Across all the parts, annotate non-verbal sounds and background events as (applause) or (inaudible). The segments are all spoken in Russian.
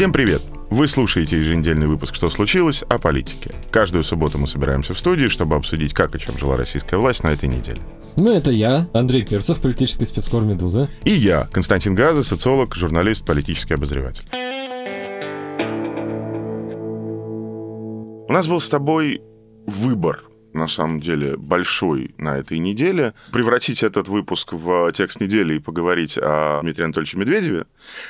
Всем привет! Вы слушаете еженедельный выпуск «Что случилось?» о политике. Каждую субботу мы собираемся в студии, чтобы обсудить, как и чем жила российская власть на этой неделе. Ну, это я, Андрей Перцев, политический спецкор «Медуза». И я, Константин Газа, социолог, журналист, политический обозреватель. У нас был с тобой выбор на самом деле, большой на этой неделе. Превратить этот выпуск в текст недели и поговорить о Дмитрии Анатольевиче Медведеве,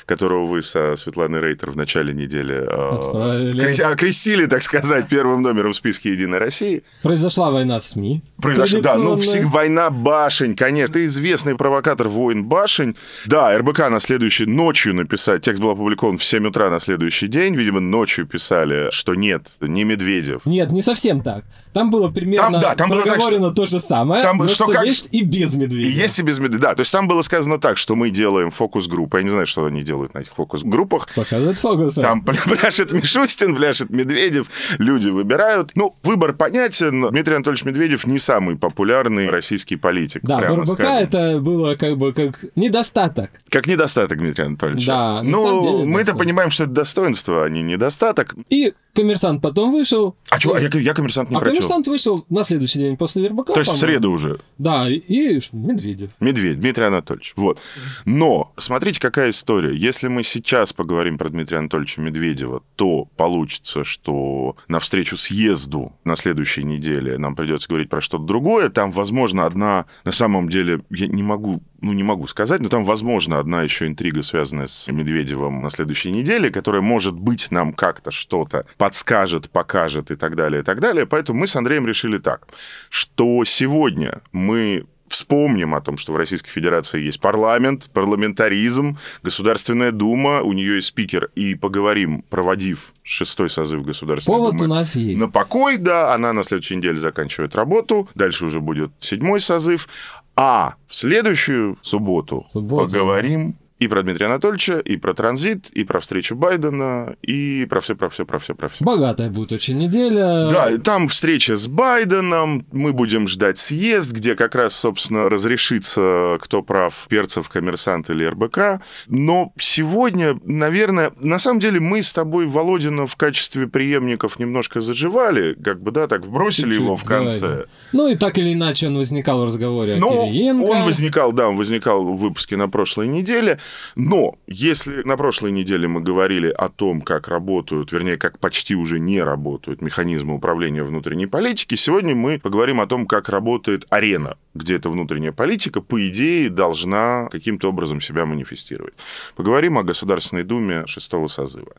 которого вы со Светланой Рейтер в начале недели э, окрестили, так сказать, первым номером в списке «Единой России». Произошла война в СМИ. Произошла, да, ну, война башень, конечно. Ты известный провокатор воин башень. Да, РБК на следующей ночью написать, текст был опубликован в 7 утра на следующий день, видимо, ночью писали, что нет, не Медведев. Нет, не совсем так. Там было примерно примерно там, да, там проговорено было так, что... то же самое, там, но что, что как... есть и без медведя. И есть и без медведя, да. То есть там было сказано так, что мы делаем фокус-группу. Я не знаю, что они делают на этих фокус-группах. Показывают фокусы. Там пляшет Мишустин, пляшет Медведев, люди выбирают. Ну, выбор понятен. Дмитрий Анатольевич Медведев не самый популярный российский политик. Да, в РБК скажем. это было как бы как недостаток. Как недостаток Дмитрия Анатольевича. Да, Ну, мы-то понимаем, что это достоинство, а не недостаток. И Коммерсант потом вышел. А что, а я, я коммерсант не а прочел. коммерсант вышел на следующий день после РБК. То есть в среду уже. Да, и, и Медведев. Медведь, Дмитрий Анатольевич. Вот. Но смотрите, какая история. Если мы сейчас поговорим про Дмитрия Анатольевича Медведева, то получится, что на встречу съезду на следующей неделе нам придется говорить про что-то другое. Там, возможно, одна, на самом деле, я не могу ну, не могу сказать, но там, возможно, одна еще интрига, связанная с Медведевым на следующей неделе, которая, может быть, нам как-то что-то подскажет, покажет и так далее, и так далее. Поэтому мы с Андреем решили так, что сегодня мы вспомним о том, что в Российской Федерации есть парламент, парламентаризм, Государственная Дума, у нее есть спикер, и поговорим, проводив шестой созыв Государственной Повод Думы. у нас есть. На покой, да, она на следующей неделе заканчивает работу, дальше уже будет седьмой созыв, а в следующую субботу Суббота. поговорим и про Дмитрия Анатольевича, и про транзит, и про встречу Байдена, и про все, про все, про все, про все. Богатая будет очень неделя. Да, там встреча с Байденом, мы будем ждать съезд, где как раз, собственно, разрешится, кто прав, Перцев, Коммерсант или РБК. Но сегодня, наверное, на самом деле мы с тобой Володина в качестве преемников немножко заживали, как бы, да, так вбросили Чуть-чуть, его в конце. Да, да. Ну и так или иначе он возникал в разговоре ну, о Кириенко. он возникал, да, он возникал в выпуске на прошлой неделе. Но если на прошлой неделе мы говорили о том, как работают, вернее, как почти уже не работают механизмы управления внутренней политики, сегодня мы поговорим о том, как работает арена, где эта внутренняя политика, по идее, должна каким-то образом себя манифестировать. Поговорим о Государственной Думе шестого созыва.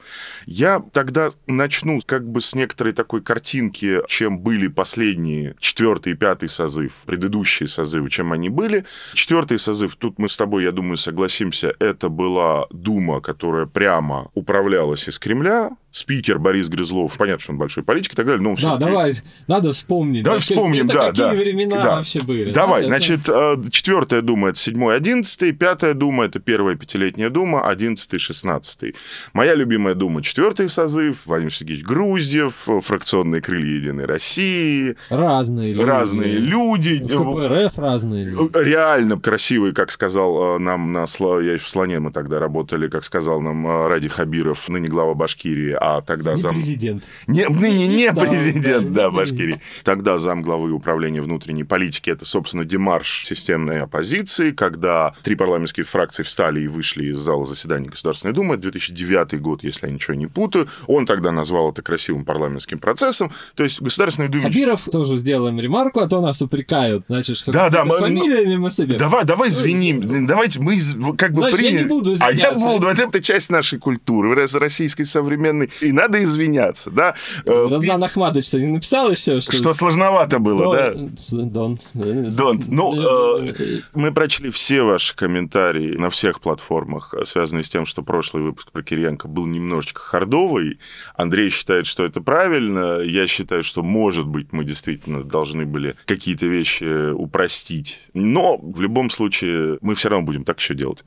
Я тогда начну как бы с некоторой такой картинки, чем были последние четвертый и пятый созыв, предыдущие созывы, чем они были. Четвертый созыв, тут мы с тобой, я думаю, согласимся, это была Дума, которая прямо управлялась из Кремля, спикер Борис Грызлов, понятно, что он большой политик и так далее, но Да, давай, надо вспомнить. Давай вспомним, это да, какие да. времена да. вообще были. Давай, да, значит, это... четвертая дума это седьмой, одиннадцатый, пятая дума это первая пятилетняя дума, одиннадцатый, шестнадцатый. Моя любимая дума четвертый созыв, Владимир Сергеевич Груздев, фракционные крылья Единой России. Разные люди. Разные люди. В КПРФ разные люди. Реально красивые, как сказал э, нам на я в Слоне мы тогда работали, как сказал нам э, Ради Хабиров, ныне глава Башкирии, а тогда не зам... президент. Не, ныне не, не президент, да, да, Башкирии. Тогда зам главы управления внутренней политики, это, собственно, демарш системной оппозиции, когда три парламентские фракции встали и вышли из зала заседаний Государственной Думы, 2009 год, если я ничего не путаю, он тогда назвал это красивым парламентским процессом, то есть Государственной Думе... Хабиров тоже сделаем ремарку, а то нас упрекают, значит, что да, да, мы... фамилиями мы себе... Давай, давай извиним, давайте мы как бы Значит, приняли... я не буду А я буду, это часть нашей культуры, российской современной. И надо извиняться, да. Э, Рамзан Ахмадович-то не написал еще? Что, что сложновато было, да? Don't. Don't. Ну, э, мы прочли все ваши комментарии на всех платформах, связанные с тем, что прошлый выпуск про Кириенко был немножечко хардовый. Андрей считает, что это правильно. Я считаю, что, может быть, мы действительно должны были какие-то вещи упростить. Но в любом случае мы все равно будем так еще делать.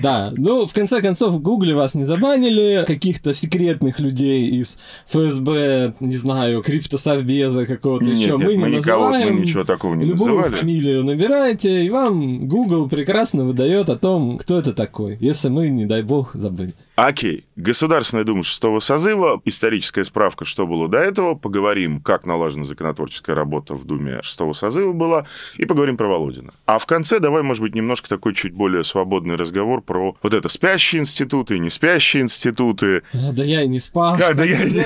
Да, ну, в конце концов, в Гугле вас не забанили, каких-то секретных людей из ФСБ, не знаю, криптосовбеза какого-то еще мы, не называем. Мы ничего такого не Любую называли. фамилию набираете, и вам Google прекрасно выдает о том, кто это такой, если мы, не дай бог, забыли. Окей. Государственная Дума шестого созыва, историческая справка, что было до этого, поговорим, как налажена законотворческая работа в Думе шестого созыва была, и поговорим про Володина. А в конце давай, может быть, немножко такой чуть более свободный разговор про вот это спящие институты и не спящие институты. А, да я и не спал. А, да я и не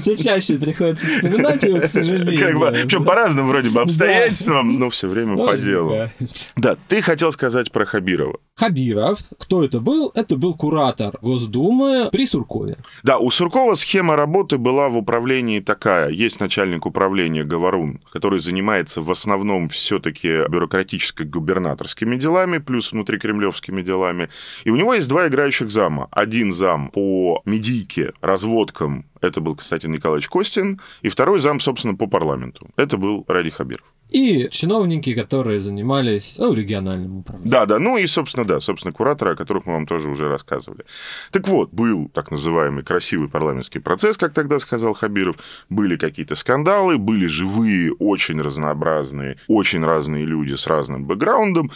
Все чаще приходится вспоминать его, к сожалению. Как бы, по разным вроде бы обстоятельствам, но все время по делу. Да, ты хотел сказать про Хабирова. Хабиров, кто это был? Это был куратор Госдумы при Суркове. Да, у Суркова схема работы была в управлении такая. Есть начальник управления Говорун, который занимается в основном все-таки бюрократическо-губернаторскими делами, плюс внутрикремлевскими делами. И у него есть два играющих зама. Один зам по медийке, разводкам, это был, кстати, Николаевич Костин, и второй зам, собственно, по парламенту. Это был Ради Хабиров и чиновники, которые занимались ну, региональным управлением. Да, да, ну и, собственно, да, собственно, кураторы, о которых мы вам тоже уже рассказывали. Так вот, был так называемый красивый парламентский процесс, как тогда сказал Хабиров, были какие-то скандалы, были живые, очень разнообразные, очень разные люди с разным бэкграундом,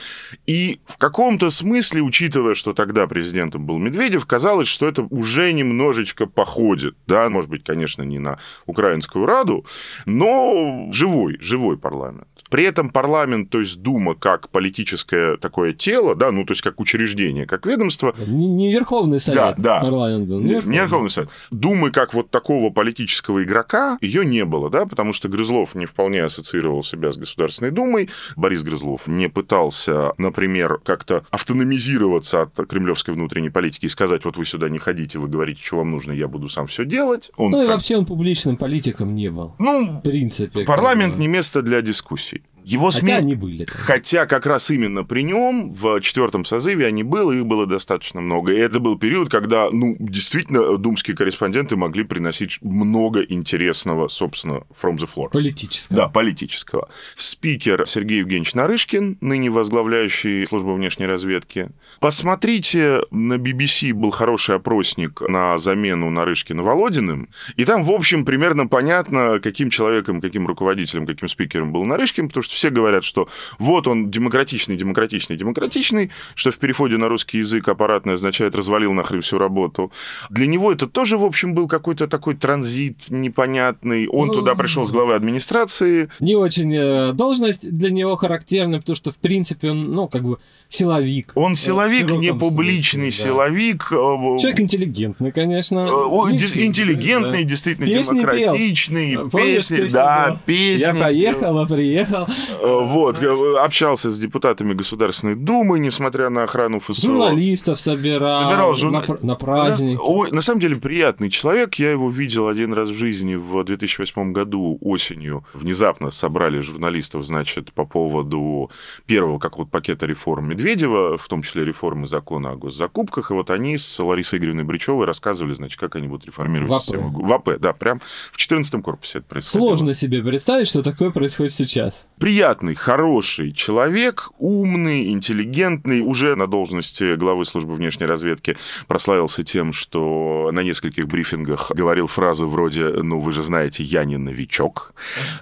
и в каком-то смысле, учитывая, что тогда президентом был Медведев, казалось, что это уже немножечко походит, да, может быть, конечно, не на Украинскую Раду, но живой, живой парламент. При этом парламент, то есть Дума как политическое такое тело, да, ну то есть как учреждение, как ведомство. Не, не Верховный Совет да, да. парламент был. Не, Верховный. не Верховный Совет. Думы как вот такого политического игрока ее не было, да, потому что Грызлов не вполне ассоциировал себя с Государственной Думой. Борис Грызлов не пытался, например, как-то автономизироваться от кремлевской внутренней политики и сказать, вот вы сюда не ходите, вы говорите, что вам нужно, я буду сам все делать. Он ну и вообще он публичным политиком не был. Ну, в принципе. Парламент не место для poussée. Его СМИ... Хотя они были. Хотя как раз именно при нем в четвертом созыве они были, их было достаточно много. И это был период, когда, ну, действительно, думские корреспонденты могли приносить много интересного, собственно, from the floor. Политического. Да, политического. Спикер Сергей Евгеньевич Нарышкин, ныне возглавляющий службу внешней разведки. Посмотрите, на BBC был хороший опросник на замену Нарышкина Володиным, и там, в общем, примерно понятно, каким человеком, каким руководителем, каким спикером был Нарышкин, потому что все говорят, что вот он демократичный, демократичный, демократичный, что в переходе на русский язык аппаратный означает развалил нахрен всю работу. Для него это тоже, в общем, был какой-то такой транзит непонятный. Он ну, туда пришел с главы администрации. Не очень э, должность для него характерна, потому что, в принципе, он, ну, как бы силовик. Он э, силовик, не публичный смысле, силовик. Да. Человек интеллигентный, конечно. Интеллигентный, да. действительно песни демократичный. Пел. Песни, да, песни. Я поехала, приехал. Э, вот, э, общался с депутатами Государственной Думы, несмотря на охрану ФСО. Журналистов собирал. Собирал журна... на, на праздники. Ой, на самом деле приятный человек. Я его видел один раз в жизни в 2008 году осенью. Внезапно собрали журналистов, значит, по поводу первого какого-то пакета реформ Медведева, в том числе реформы закона о госзакупках. И вот они с Ларисой Игоревной Бричевой рассказывали, значит, как они будут реформировать ВАП. систему. ВАП, да, прям в 14 корпусе это происходило. Сложно себе представить, что такое происходит сейчас приятный, хороший человек, умный, интеллигентный, уже на должности главы службы внешней разведки прославился тем, что на нескольких брифингах говорил фразы вроде «ну, вы же знаете, я не новичок».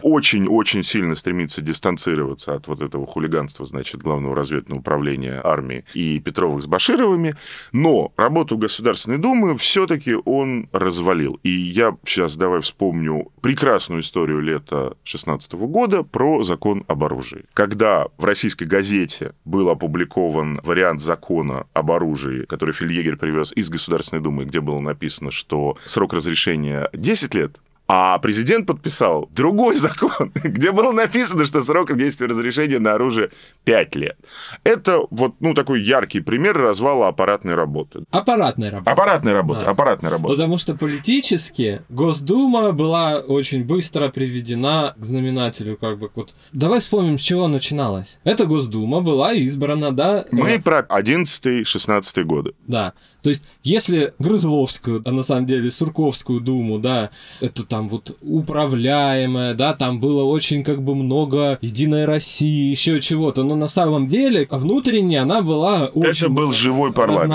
Очень-очень сильно стремится дистанцироваться от вот этого хулиганства, значит, главного разведного управления армии и Петровых с Башировыми, но работу Государственной Думы все-таки он развалил. И я сейчас давай вспомню прекрасную историю лета 16 года про закон об оружии. Когда в российской газете был опубликован вариант закона об оружии, который Фельдъегер привез из Государственной Думы, где было написано, что срок разрешения 10 лет, А президент подписал другой (laughs) закон, где было написано, что срок действия разрешения на оружие 5 лет. Это вот, ну, такой яркий пример развала аппаратной работы. Аппаратной работы. Аппаратной работы, да. аппаратной работы. Потому что политически Госдума была очень быстро приведена к знаменателю, как бы, вот. Давай вспомним, с чего начиналось. Эта Госдума была избрана, да? Мы про 11-16 годы. Да. То есть, если Грызловскую, а на самом деле Сурковскую думу, да, это там вот управляемая, да, там было очень как бы много Единой России, еще чего-то, но на самом деле внутренне она была очень Это был живой парламент.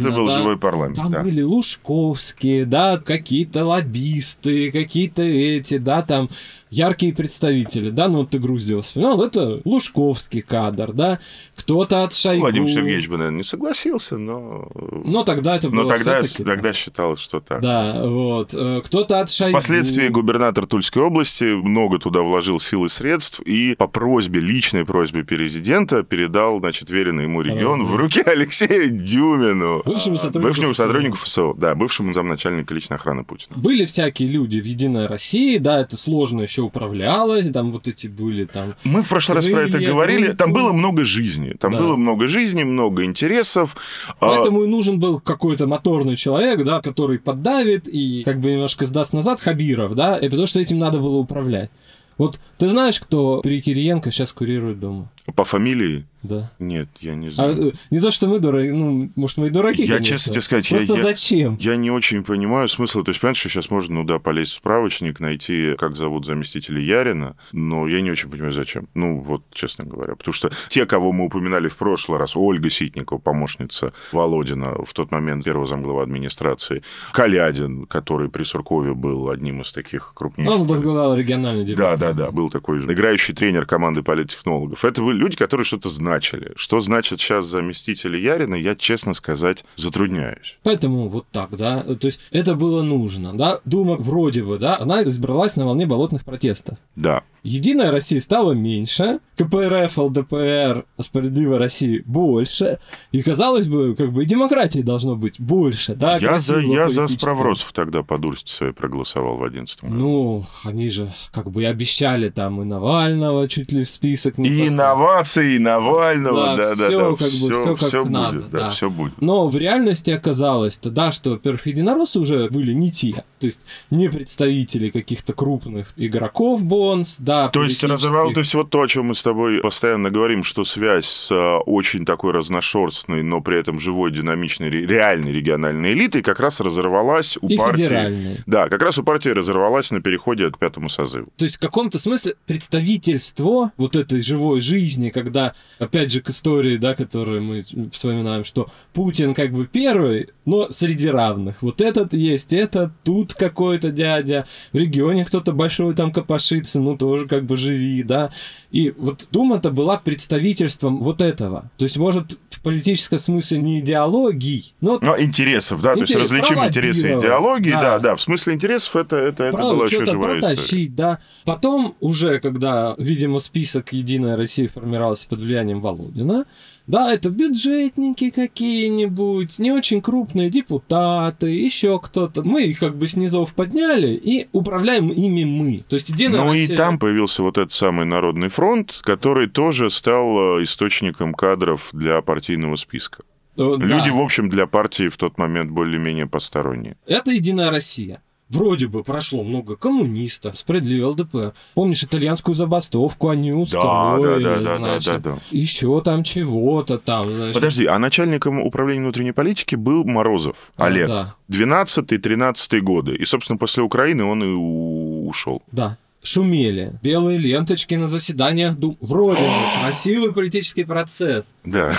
Это был да? живой парламент, Там да. были Лужковские, да, какие-то лоббисты, какие-то эти, да, там яркие представители, да, ну вот ты Грузию вспоминал, это Лужковский кадр, да, кто-то от Шойгу. Владимир Сергеевич бы, наверное, не согласился, но... Но тогда это было Но тогда, тогда считалось, что так. Да, вот. Э, кто-то от Шойгу. Впоследствии губернатор Тульской области много туда вложил сил и средств и по просьбе, личной просьбе президента передал, значит, веренный ему регион Разве? в руки (laughs) Алексею Дюмину. Бывшему сотруднику Бывшему сотруднику ФСО, да, бывшему замначальника личной охраны Путина. Были всякие люди в Единой России, да, это сложно еще управлялось, там вот эти были там... Мы в прошлый раз про это говорили, там было много жизни, там да. было много жизни, много интересов. А Поэтому и нужен был какой-то моторный человек, да, который поддавит и как бы немножко сдаст назад Хабиров, да, и потому что этим надо было управлять. Вот ты знаешь, кто при Кириенко сейчас курирует дома? По фамилии? Да. Нет, я не знаю. А, не то, что мы дураки, ну, может, мы и дураки, Я, конечно. честно тебе сказать, Просто я, зачем? Я, я не очень понимаю смысла. То есть, понимаешь, что сейчас можно, ну да, полезть в справочник, найти, как зовут заместителя Ярина, но я не очень понимаю, зачем. Ну, вот, честно говоря. Потому что те, кого мы упоминали в прошлый раз, Ольга Ситникова, помощница Володина, в тот момент первого замглава администрации, Калядин, который при Суркове был одним из таких крупнейших. Он возглавлял региональный департамент. Да, да, да, был такой играющий тренер команды политтехнологов. Это были люди, которые что-то значили. Что значит сейчас заместители Ярина, я, честно сказать, затрудняюсь. Поэтому вот так, да. То есть это было нужно, да. Дума вроде бы, да, она избралась на волне болотных протестов. Да. Единая Россия стала меньше, КПРФ, ЛДПР, Справедливая Россия больше, и, казалось бы, как бы и демократии должно быть больше, да? Я за, я за справросов тогда по дурости своей проголосовал в 11 году. Ну, они же как бы и обещали там и Навального чуть ли в список не И инновации, и Навального, да, да, все, да, как все, бы, все как все надо. Будет, да, да, все будет. Но в реальности оказалось, -то, да, что, во-первых, единороссы уже были не те, то есть не представители каких-то крупных игроков Бонс, да, то есть разорвал, то есть вот то, о чем мы с тобой постоянно говорим, что связь с а, очень такой разношерстной, но при этом живой, динамичной, реальной региональной элитой как раз разорвалась у и партии. Да, как раз у партии разорвалась на переходе к пятому созыву. То есть в каком-то смысле представительство вот этой живой жизни, когда, опять же, к истории, да, которую мы вспоминаем, что Путин как бы первый, но среди равных. Вот этот есть, этот, тут какой-то дядя, в регионе кто-то большой там копошится, ну тоже как бы живи, да. И вот Дума-то была представительством вот этого. То есть, может, в политическом смысле не идеологий, но... Но интересов, да, Интерес, то есть различим интересы идеологии, да. да, да, в смысле интересов это, это, это была еще живая протащить, история. да. Потом уже, когда, видимо, список «Единая Россия» формировался под влиянием Володина, да, это бюджетники какие-нибудь, не очень крупные депутаты, еще кто-то. Мы их как бы снизов подняли и управляем ими мы. То есть единая Ну Россия... и там появился вот этот самый Народный фронт, который тоже стал э, источником кадров для партийного списка. Э, да. Люди, в общем, для партии в тот момент более-менее посторонние. Это Единая Россия. Вроде бы прошло много коммунистов, справедливый ЛДПР. Помнишь итальянскую забастовку они устроили, да, да, да, значит, да, да, да. еще там чего-то там, значит. Подожди, а начальником управления внутренней политики был Морозов, А, Олег. да. 12-13 годы. И, собственно, после Украины он и ушел. Да. Шумели. Белые ленточки на заседаниях Дум. Вроде бы (gasps) красивый политический процесс. Да.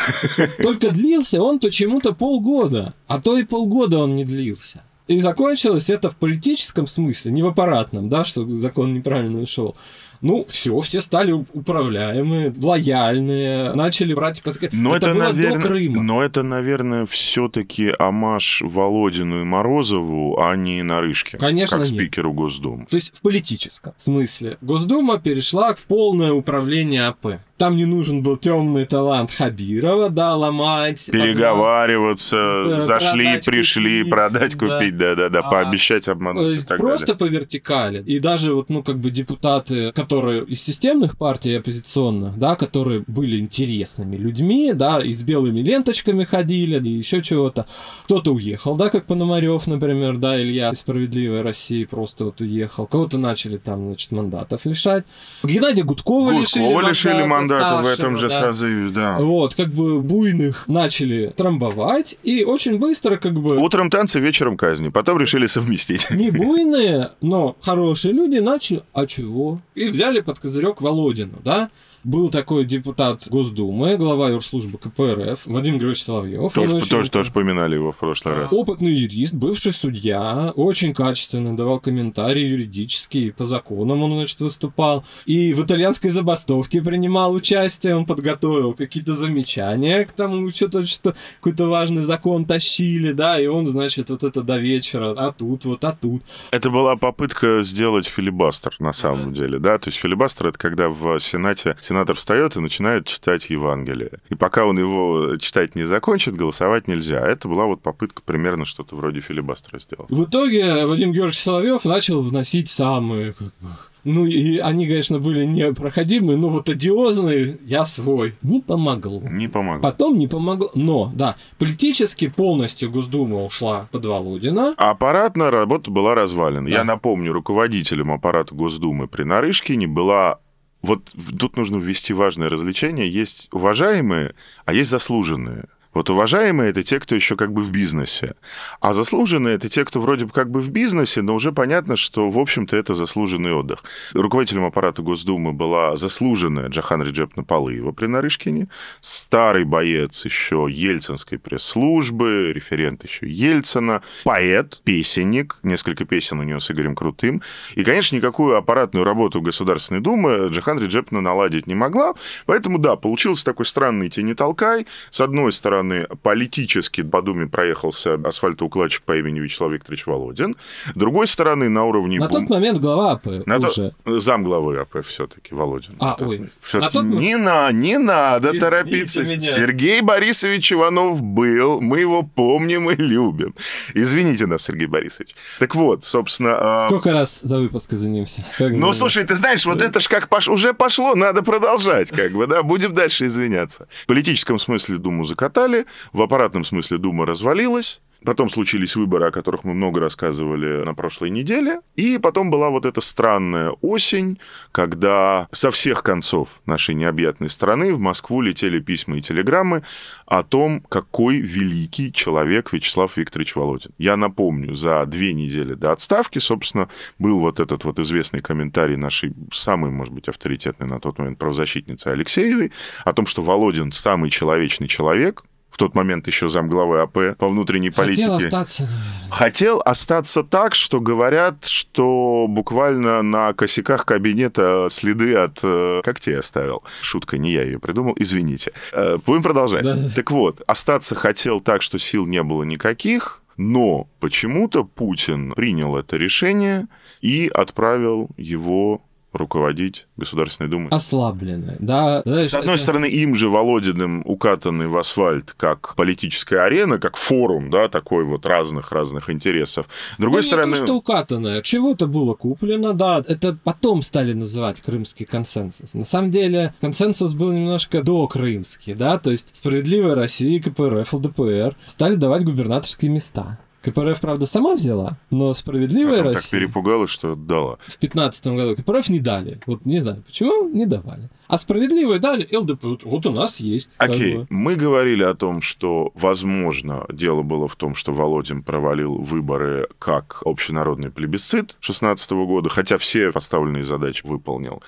Только длился он почему-то полгода. А то и полгода он не длился. И закончилось это в политическом смысле, не в аппаратном, да, что закон неправильно ушел. Ну, все, все стали управляемые, лояльные, начали брать под... Но это, было наверное, до Крыма. но это, наверное, все-таки амаш Володину и Морозову, а не Нарышке, Конечно, как нет. спикеру Госдумы. То есть в политическом смысле Госдума перешла в полное управление АП. Там не нужен был темный талант Хабирова, да, ломать. Переговариваться, подвал, зашли, продать, пришли, купить, продать, да. купить, да-да-да, А, пообещать, То обмануть и есть так просто далее. по вертикали. И даже вот, ну, как бы депутаты, которые из системных партий оппозиционных, да, которые были интересными людьми, да, и с белыми ленточками ходили, и еще чего-то. Кто-то уехал, да, как Пономарев, например, да, Илья из «Справедливой России» просто вот уехал. Кого-то начали там, значит, мандатов лишать. Геннадия Гудкова, лишили Гудкова лишили мандата в старшего, этом же да. созыве, да. Вот, как бы буйных начали трамбовать, и очень быстро, как бы... Утром танцы, вечером казни. Потом решили совместить. не (laughs) буйные, но хорошие люди начали, а чего? И взяли под козырек Володину, да? Был такой депутат Госдумы, глава юрслужбы КПРФ, Вадим Григорьевич Соловьев. Тоже, очень тоже, тоже поминали его в прошлый раз. Опытный юрист, бывший судья, очень качественно давал комментарии юридические, по законам он, значит, выступал. И в итальянской забастовке принимал участие, он подготовил какие-то замечания к тому, что-то, что какой-то важный закон тащили, да, и он, значит, вот это до вечера, а тут вот, а тут. Это была попытка сделать филибастер, на самом деле, да? То есть филибастер — это когда в Сенате сенатор встает и начинает читать Евангелие. И пока он его читать не закончит, голосовать нельзя. Это была вот попытка примерно что-то вроде филибастера сделать. В итоге Вадим Георгиевич Соловьев начал вносить самые, как бы, ну и они, конечно, были непроходимые, но вот одиозные, я свой. Не помогло. Не помогло. Потом не помогло. Но, да, политически полностью Госдума ушла под Володина. А Аппаратная работа была развалена. Да. Я напомню, руководителем аппарата Госдумы при Нарышкине была... Вот тут нужно ввести важное развлечение. Есть уважаемые, а есть заслуженные. Вот уважаемые это те, кто еще как бы в бизнесе. А заслуженные это те, кто вроде бы как бы в бизнесе, но уже понятно, что, в общем-то, это заслуженный отдых. Руководителем аппарата Госдумы была заслуженная Джахан Реджепна Палыева при Нарышкине, старый боец еще Ельцинской пресс-службы, референт еще Ельцина, поэт, песенник, несколько песен у него с Игорем Крутым. И, конечно, никакую аппаратную работу Государственной Думы Джахан Реджепна наладить не могла. Поэтому, да, получился такой странный тени-толкай. С одной стороны, политически по Думе проехался асфальтоукладчик по имени Вячеслав Викторович Володин. С другой стороны, на уровне... На бум- тот момент глава АП на то- уже. Замглавы АП все-таки, Володин. А, Так, ой. всё-таки На тот Не, на, не надо Извините торопиться. меня. Сергей Борисович Иванов был, мы его помним и любим. Извините нас, Сергей Борисович. Так вот, собственно... а, Сколько раз за выпуск извинимся? Как Ну, слушай, ты знаешь, вот это ж как пош... уже пошло, надо продолжать, как бы, да, будем дальше извиняться. В политическом смысле Думу закатали, в аппаратном смысле Дума развалилась, Потом случились выборы, о которых мы много рассказывали на прошлой неделе. И потом была вот эта странная осень, когда со всех концов нашей необъятной страны в Москву летели письма и телеграммы о том, какой великий человек Вячеслав Викторович Володин. Я напомню, за две недели до отставки, собственно, был вот этот вот известный комментарий нашей самой, может быть, авторитетной на тот момент правозащитницы Алексеевой о том, что Володин самый человечный человек, тот момент еще замглавы АП по внутренней политике. Хотел остаться, наверное. Хотел остаться так, что говорят, что буквально на косяках кабинета следы от э, когтей оставил. Шутка, не я ее придумал, извините. Э, Будем продолжать. Да. Так вот, остаться хотел так, что сил не было никаких, но почему-то Путин принял это решение и отправил его руководить Государственной Думой. Ослабленная, да. С одной это- стороны, им же Володиным укатанный в асфальт как политическая арена, как форум, да, такой вот разных-разных интересов. С другой Да стороны, не то, что укатанное. Чего-то было куплено, да. Это потом стали называть крымский консенсус. На самом деле, консенсус был немножко до крымский, да. То есть справедливая Россия, КПРФ, ЛДПР стали давать губернаторские места. КПРФ, правда, сама взяла, но справедливая потом так Россия перепугалась, что дала. в 15 году КПРФ не дали. Вот не знаю, почему не давали. А справедливые дали ЛДП. Вот- Вот у нас есть. Окей, бы. мы говорили о том, что, возможно, дело было в том, что Володин провалил выборы как общенародный плебисцит 16 года, хотя все поставленные задачи выполнил.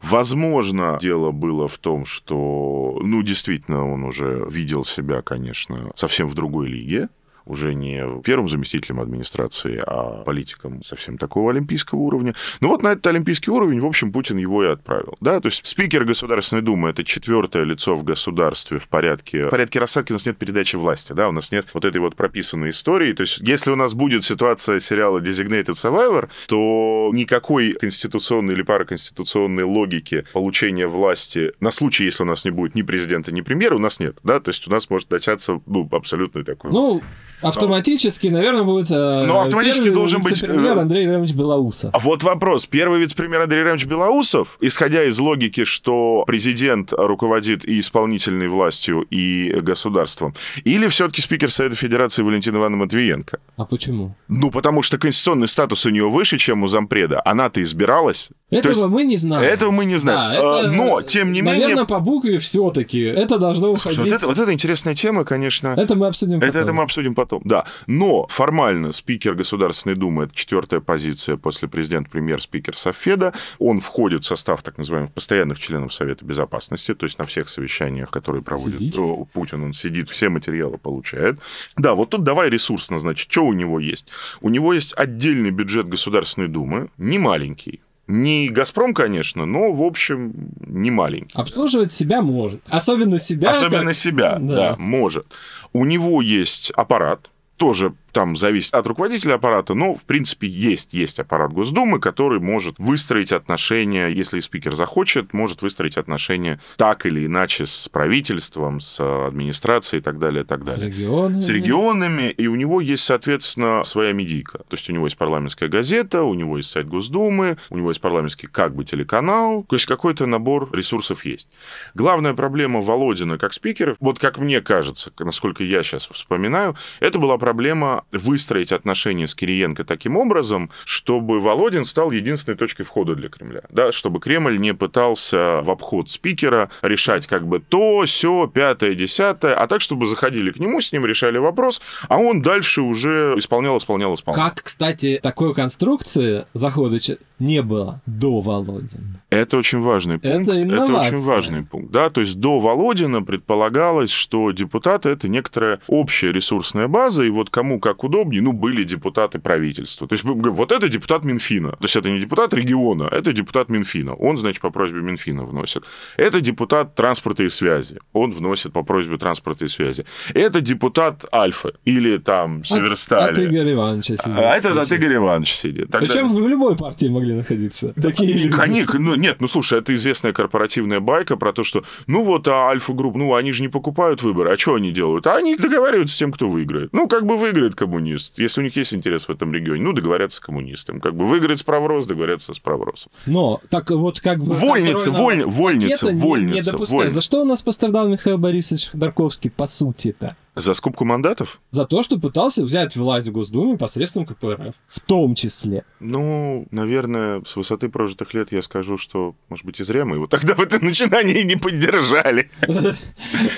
Возможно, дело было в том, что, ну, действительно, он уже видел себя, конечно, совсем в другой лиге. Уже не первым заместителем администрации, а политиком совсем такого олимпийского уровня. Ну вот на этот олимпийский уровень, в общем, Путин его и отправил. Да, то есть спикер Государственной Думы — это четвертое лицо в государстве в порядке... В порядке рассадки у нас нет передачи власти, да, у нас нет вот этой вот прописанной истории. То есть если у нас будет ситуация сериала Designated Survivor, то никакой конституционной или параконституционной логики получения власти на случай, если у нас не будет ни президента, ни премьера, у нас нет, да, то есть у нас может начаться ну, абсолютно такой... Ну, Автоматически, наверное, будет э, ну, автоматически должен быть премьер э, Андрей Иванович Белоусов. А вот вопрос. Первый вице-премьер Андрей Иванович Белоусов, исходя из логики, что президент руководит и исполнительной властью, и государством, или все-таки спикер Совета Федерации Валентина Ивановна Матвиенко? А почему? Ну, потому что конституционный статус у нее выше, чем у зампреда. Она-то избиралась. Этого есть, мы не знаем. Этого мы не знаем. Да, это, Но, тем не наверное, менее... Наверное, по букве все-таки это должно уходить... вот, это, вот это интересная тема, конечно. Это мы обсудим потом. Это, это мы обсудим потом потом, да. Но формально спикер Государственной Думы, это четвертая позиция после президента, премьер, спикер Софеда, он входит в состав так называемых постоянных членов Совета Безопасности, то есть на всех совещаниях, которые проводит Сидите? Путин, он сидит, все материалы получает. Да, вот тут давай ресурсно, значит, что у него есть? У него есть отдельный бюджет Государственной Думы, не маленький, не «Газпром», конечно, но, в общем, не маленький. Обслуживать себя может. Особенно себя. Особенно как... себя, да. да, может. У него есть аппарат, тоже там зависит от руководителя аппарата, но, в принципе, есть, есть аппарат Госдумы, который может выстроить отношения, если спикер захочет, может выстроить отношения так или иначе с правительством, с администрацией и так далее, и так далее. С регионами. С регионами, и у него есть, соответственно, своя медийка. То есть у него есть парламентская газета, у него есть сайт Госдумы, у него есть парламентский как бы телеканал, то есть какой-то набор ресурсов есть. Главная проблема Володина как спикера, вот как мне кажется, насколько я сейчас вспоминаю, это была проблема выстроить отношения с Кириенко таким образом, чтобы Володин стал единственной точкой входа для Кремля. Да, чтобы Кремль не пытался в обход спикера решать как бы то, все, пятое, десятое, а так, чтобы заходили к нему, с ним решали вопрос, а он дальше уже исполнял, исполнял, исполнял. Как, кстати, такой конструкции захода не было до Володина. Это очень важный пункт. Это, это очень важный пункт. Да? То есть до Володина предполагалось, что депутаты это некоторая общая ресурсная база, и вот кому как удобнее, ну, были депутаты правительства. То есть вот это депутат Минфина. То есть это не депутат региона, это депутат Минфина. Он, значит, по просьбе Минфина вносит. Это депутат транспорта и связи. Он вносит по просьбе транспорта и связи. Это депутат Альфа или там Северстали. От, от Игоря Ивановича сидит. А это от Игоря Ивановича сидит. Тогда... Причем в любой партии могли находиться. Такие люди. Конечно, ну, нет, ну слушай, это известная корпоративная байка про то, что ну вот а Альфа-групп, ну они же не покупают выборы, а что они делают? А они договариваются с тем, кто выиграет. Ну, как бы выиграет коммунист. Если у них есть интерес в этом регионе, ну, договорятся с коммунистом. Как бы выиграет справрос, договорятся с правросом. Но, так вот как бы... Вольница, воль, вольница, вольница. Не, не вольница. За что у нас пострадал Михаил Борисович Ходорковский, по сути-то? За скупку мандатов? За то, что пытался взять власть в Госдуме посредством КПРФ. В том числе. Ну, наверное, с высоты прожитых лет я скажу, что, может быть, и зря мы его тогда в это начинание не поддержали. (laughs)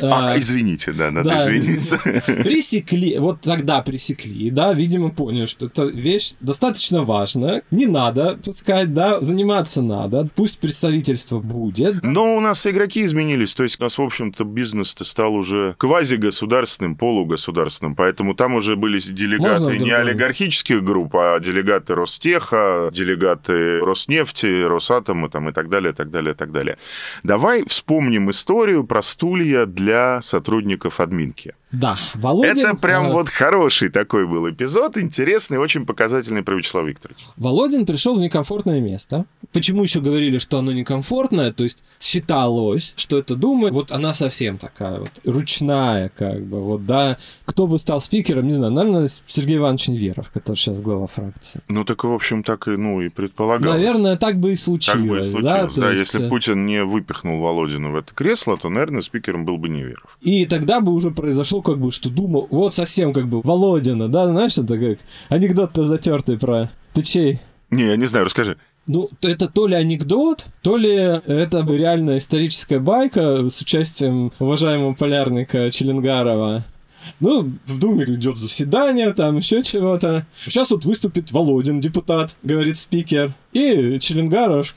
А, извините, да, надо извиниться. (laughs) Пресекли, вот тогда пресекли, да, видимо, поняли, что эта вещь достаточно важная, не надо пускать, да, заниматься надо, пусть представительство будет. Но у нас игроки изменились, то есть у нас, в общем-то, бизнес-то стал уже квази-государственным, государственным, полугосударственным, поэтому там уже были делегаты Можно не олигархических групп, а делегаты Ростеха, делегаты Роснефти, Росатома там, и так далее, так далее, так далее. Давай вспомним историю про стулья для сотрудников админки. Да, Володин... Это прям э... вот хороший такой был эпизод, интересный, очень показательный про Вячеслава Викторовича. Володин пришел в некомфортное место. Почему еще говорили, что оно некомфортное? То есть считалось, что это Дума, вот она совсем такая вот ручная, как бы, вот, да. Кто бы стал спикером, не знаю, наверное, Сергей Иванович Неверов, который сейчас глава фракции. Ну, так, в общем, так и, ну, и предполагалось. Наверное, так бы и случилось. Так бы и случилось, да. да есть... Если Путин не выпихнул Володина в это кресло, то, наверное, спикером был бы Неверов. И тогда бы уже произошло как бы, что думал, вот совсем как бы Володина, да, знаешь, это как анекдот-то затертый про... Ты чей? Не, я не знаю, расскажи. Ну, это то ли анекдот, то ли это реально историческая байка с участием уважаемого полярника Челенгарова. Ну, в Думе идет заседание, там еще чего-то. Сейчас вот выступит Володин, депутат, говорит спикер. И Челенгаров,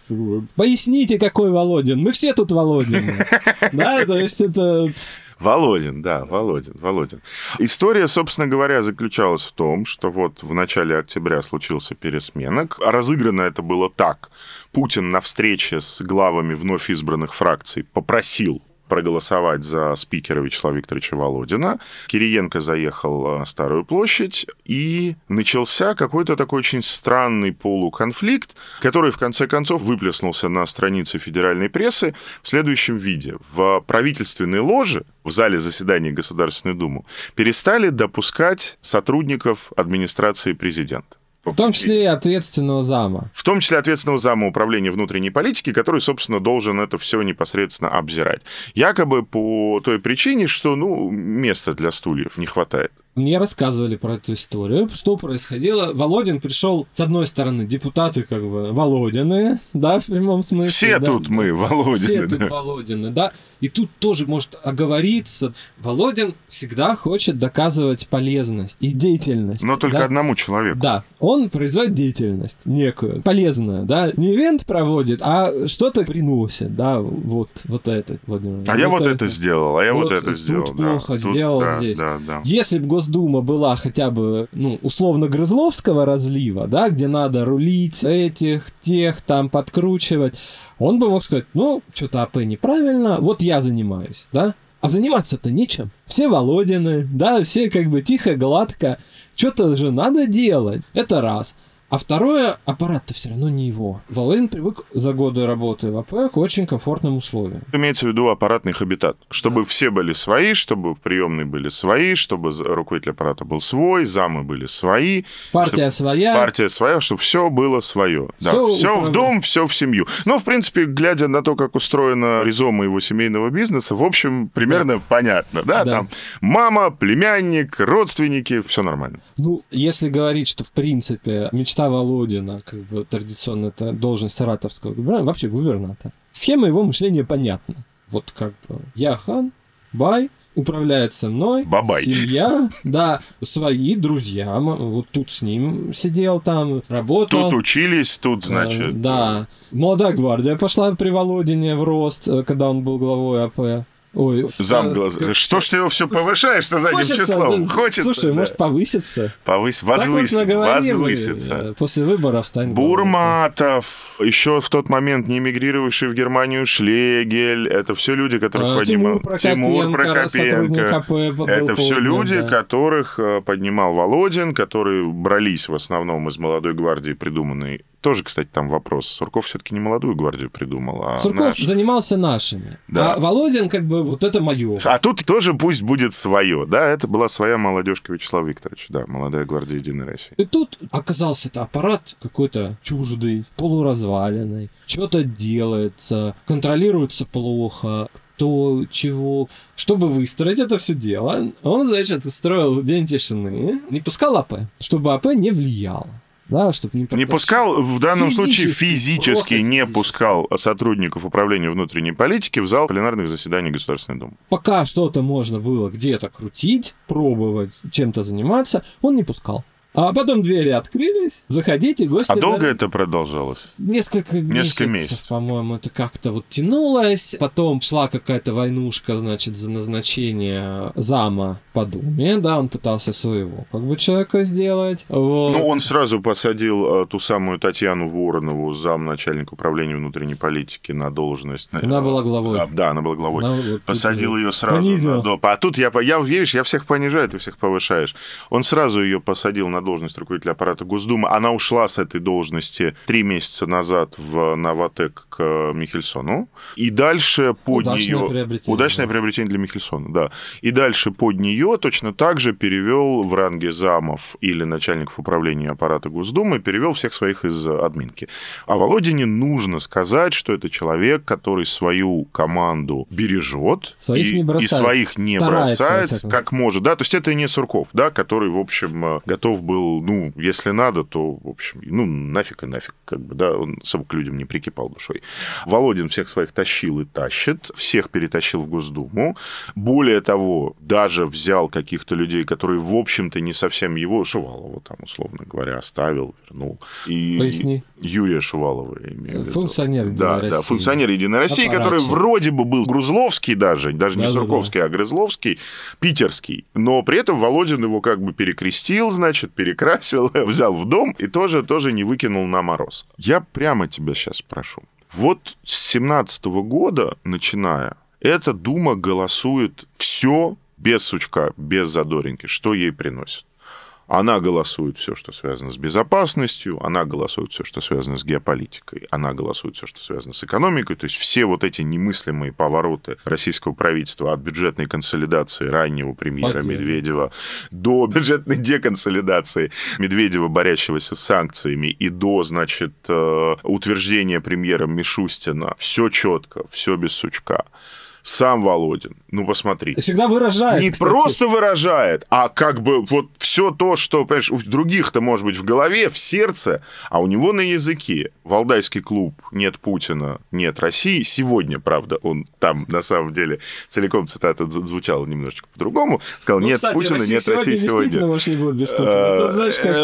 поясните, какой Володин. Мы все тут Володин. (laughs) Да, то есть это... Володин, да, Володин, Володин. История, собственно говоря, заключалась в том, что вот в начале октября случился пересменок. Разыграно это было так. Путин на встрече с главами вновь избранных фракций попросил проголосовать за спикера Вячеслава Викторовича Володина. Кириенко заехал на Старую площадь, и начался какой-то такой очень странный полуконфликт, который в конце концов выплеснулся на странице федеральной прессы в следующем виде. В правительственной ложе в зале заседаний Государственной Думы перестали допускать сотрудников администрации президента. В том числе и ответственного зама. В том числе ответственного зама управления внутренней политики, который, собственно, должен это все непосредственно обзирать. Якобы по той причине, что, ну, места для стульев не хватает. Мне рассказывали про эту историю, что происходило. Володин пришел, с одной стороны, депутаты как бы Володины, да, в прямом смысле. Все да, тут мы Володины. Все да. тут Володины, да. И тут тоже может оговориться. Володин всегда хочет доказывать полезность и деятельность. Но только да? одному человеку. Да, он производит деятельность некую, полезную, да. Не ивент проводит, а что-то приносит, да, вот, вот это, Владимир. А я вот это сделал, а я вот, это тут сделал. да. плохо Тут- сделал да, здесь. Да, да. Если бы Госдума была хотя бы, ну, условно Грызловского разлива, да, где надо рулить этих, тех, там, подкручивать, он бы мог сказать, ну, что-то АП неправильно, вот я занимаюсь, да. А заниматься-то нечем. Все Володины, да, все как бы тихо, гладко. Что-то же надо делать. Это раз. А второе, аппарат-то все равно не его. Володин привык за годы работы в АП к очень комфортным условиям. Имеется в виду аппаратный хабитат. Чтобы все были свои, чтобы в приемной были свои, чтобы руководитель аппарата был свой, замы были свои, Партия своя. партия своя, чтобы все было свое. Да, Всё все в дом, все в семью. Но, в принципе, глядя на то, как устроена ризома его семейного бизнеса, в общем, примерно понятно. Да? Да. Там мама, племянник, родственники, все нормально. Ну, если говорить, что в принципе мечта Володина, как бы традиционно это должность саратовского губернатора, вообще губернатора. Схема его мышления понятна. Вот как бы я хан, бай, управляет со мной, Бабай. семья, да, свои друзья, вот тут с ним сидел там, работал. Тут учились, тут, Э, значит... Да. Молодая гвардия пошла при Володине в рост, э, когда он был главой АП. Ой, Зам э, глаз. как- Что ж ты его все повышаешь на задним Хочется, числом? да. Хочется. Слушай, да. может повыситься? Повысь, Так вот возвыситься. э, После выборов станет главой. Бурматов, еще в тот момент не эмигрировавший в Германию Шлегель, это все люди, которых А, поднимал Тимур Прокопенко, был Это все люди, да. которых э, поднимал Володин, которые брались в основном из молодой гвардии, придуманной. Тоже, кстати, там вопрос. Сурков все-таки не молодую гвардию придумал, а Сурков наш. занимался нашими. Да. А Володин, как бы, вот это мое. А тут тоже пусть будет свое, да? Это была своя молодежка Вячеслава Викторовича, да, молодая гвардия Единой России. И тут оказался это аппарат какой-то чуждый, полуразваленный, что-то делается, контролируется плохо, кто, чего. Чтобы выстроить это все дело, он, значит, строил день тишины, не пускал АП, чтобы АП не влияло. Да, чтобы не Не пускал, в данном случае Физически, физически просто не физически. пускал сотрудников управления внутренней политики в зал пленарных заседаний Государственной Думы. Пока что-то можно было где-то крутить, пробовать, чем-то заниматься, он не пускал. А потом двери открылись, заходите, гости. А долго дали. это продолжалось? Несколько, Несколько месяцев, месяцев. по-моему, это как-то вот тянулось. Потом шла какая-то войнушка, значит, за назначение зама по Думе, да, он пытался своего как бы человека сделать. Вот. Ну, он сразу посадил э, ту самую Татьяну Воронову, зам начальника управления внутренней политики, на должность. э, Она была главой. Да, да, она была главой. Она вот Посадил ее ее сразу. понизил. на доп. А тут я, я, видишь, я всех понижаю, ты всех повышаешь. Он сразу ее посадил на должность руководителя аппарата Госдумы. Она ушла с этой должности три месяца назад в Новотек к Михельсону. И дальше под Удачное нее... приобретение, Удачное да. приобретение для Михельсона, да. И дальше под нее точно так же перевел в ранге замов или начальников управления аппарата Госдумы, перевел всех своих из админки. А Володине нужно сказать, что это человек, который свою команду бережет Своих и, не и бросает. своих не Старается, бросает, как может. Да, то есть это не Сурков, да, который, в общем, э, готов был был, ну, если надо, то, в общем, ну, нафиг и нафиг, как бы, да, он особо к людям не прикипал душой. Володин всех своих тащил и тащит, всех перетащил в Госдуму. Более того, даже взял каких-то людей, которые, в общем-то, не совсем его, Шувалова там, условно говоря, оставил, вернул. И Поясни. Юрия Шувалова, имею в виду. Функционер Единой да, России. Да, функционер Единой России, который вроде бы был Грузловский даже, даже да, не Сурковский, да, да. а Грызловский, питерский. Но при этом Володин его как бы перекрестил, значит, перекрасил, (laughs) взял в дом и тоже, тоже не выкинул на мороз. Я прямо тебя сейчас прошу. Вот с 17 года, начиная, эта Дума голосует все без сучка, без задоринки, что ей приносит. Она голосует все, что связано с безопасностью, она голосует все, что связано с геополитикой, она голосует все, что связано с экономикой. То есть все вот эти немыслимые повороты российского правительства от бюджетной консолидации раннего премьера Окей. Медведева до бюджетной деконсолидации Медведева, борящегося с санкциями, и до, значит, э, утверждения премьером Мишустина. Все четко, все без сучка сам Володин. Ну, посмотри. Всегда выражает. Не кстати. просто выражает, а как бы вот все то, что, понимаешь, у других-то может быть в голове, в сердце, а у него на языке. Валдайский клуб «Нет Путина, нет России». Сегодня, правда, он там, на самом деле, целиком цитата звучала немножечко по-другому. Сказал, ну, нет кстати, Путина, Россия нет России сегодня. может, не будет без Путина. Тут, знаешь, как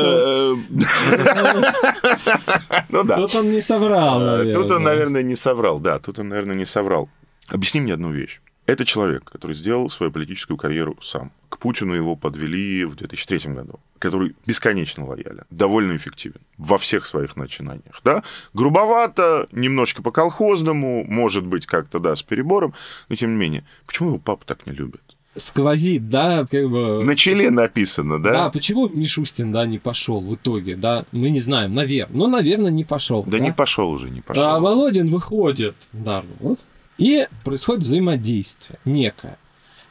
(laughs) Ну да. Тут он не соврал, Тут он, наверное, не соврал, да. Тут он, наверное, не соврал. Объясни мне одну вещь. Это человек, который сделал свою политическую карьеру сам. К Путину его подвели в 2003 году, который бесконечно лоялен, довольно эффективен во всех своих начинаниях. Да? Грубовато, немножко по-колхозному, может быть, как-то, да, с перебором, но тем не менее. Почему его папа так не любит? сквозит, да, как бы... На челе написано, да? Да, почему Мишустин, да, не пошел в итоге, да, мы не знаем, наверное, но, наверное, не пошел. Да, да? не пошел уже, не пошел. А Володин выходит, да, вот, и происходит взаимодействие некое.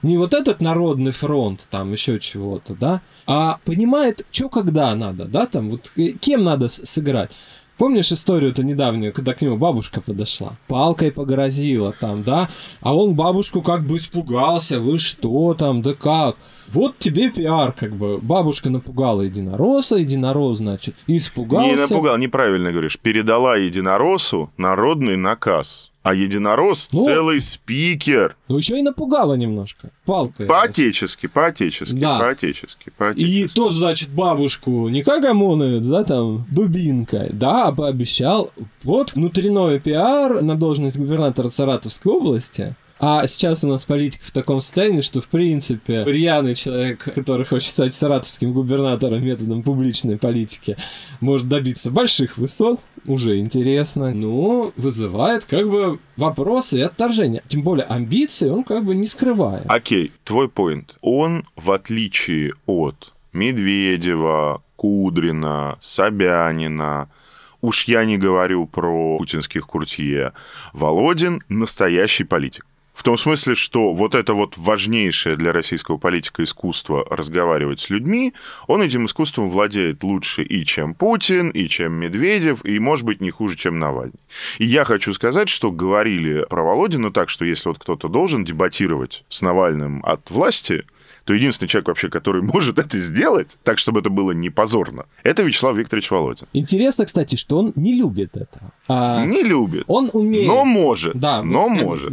Не вот этот народный фронт, там еще чего-то, да, а понимает, что когда надо, да, там, вот кем надо сыграть. Помнишь историю-то недавнюю, когда к нему бабушка подошла? Палкой погрозила там, да? А он бабушку как бы испугался. Вы что там, да как? Вот тебе пиар, как бы. Бабушка напугала единороса, единорос, значит, испугался. Не напугал, неправильно говоришь. Передала единоросу народный наказ. А единорос ну, целый спикер. Ну, еще и напугало немножко. Палкой. По-отечески, по-отечески, да. по-отечески, по-отечески. И тот, значит, бабушку не как ОМОНовец, да, там, дубинкой, да, а пообещал. Вот внутренний пиар на должность губернатора Саратовской области – а сейчас у нас политика в таком состоянии, что, в принципе, рьяный человек, который хочет стать саратовским губернатором методом публичной политики, может добиться больших высот, уже интересно, но вызывает как бы вопросы и отторжения. Тем более амбиции он как бы не скрывает. Окей, твой поинт. Он, в отличие от Медведева, Кудрина, Собянина, уж я не говорю про путинских куртье, Володин настоящий политик. В том смысле, что вот это вот важнейшее для российского политика искусство разговаривать с людьми, он этим искусством владеет лучше и чем Путин, и чем Медведев, и, может быть, не хуже, чем Навальный. И я хочу сказать, что говорили про Володина так, что если вот кто-то должен дебатировать с Навальным от власти, то единственный человек вообще, который (laughs) может это сделать, так, чтобы это было не позорно, это Вячеслав Викторович Володин. Интересно, кстати, что он не любит это. А... Не любит. Он умеет. Но может. Да. Но вот... может.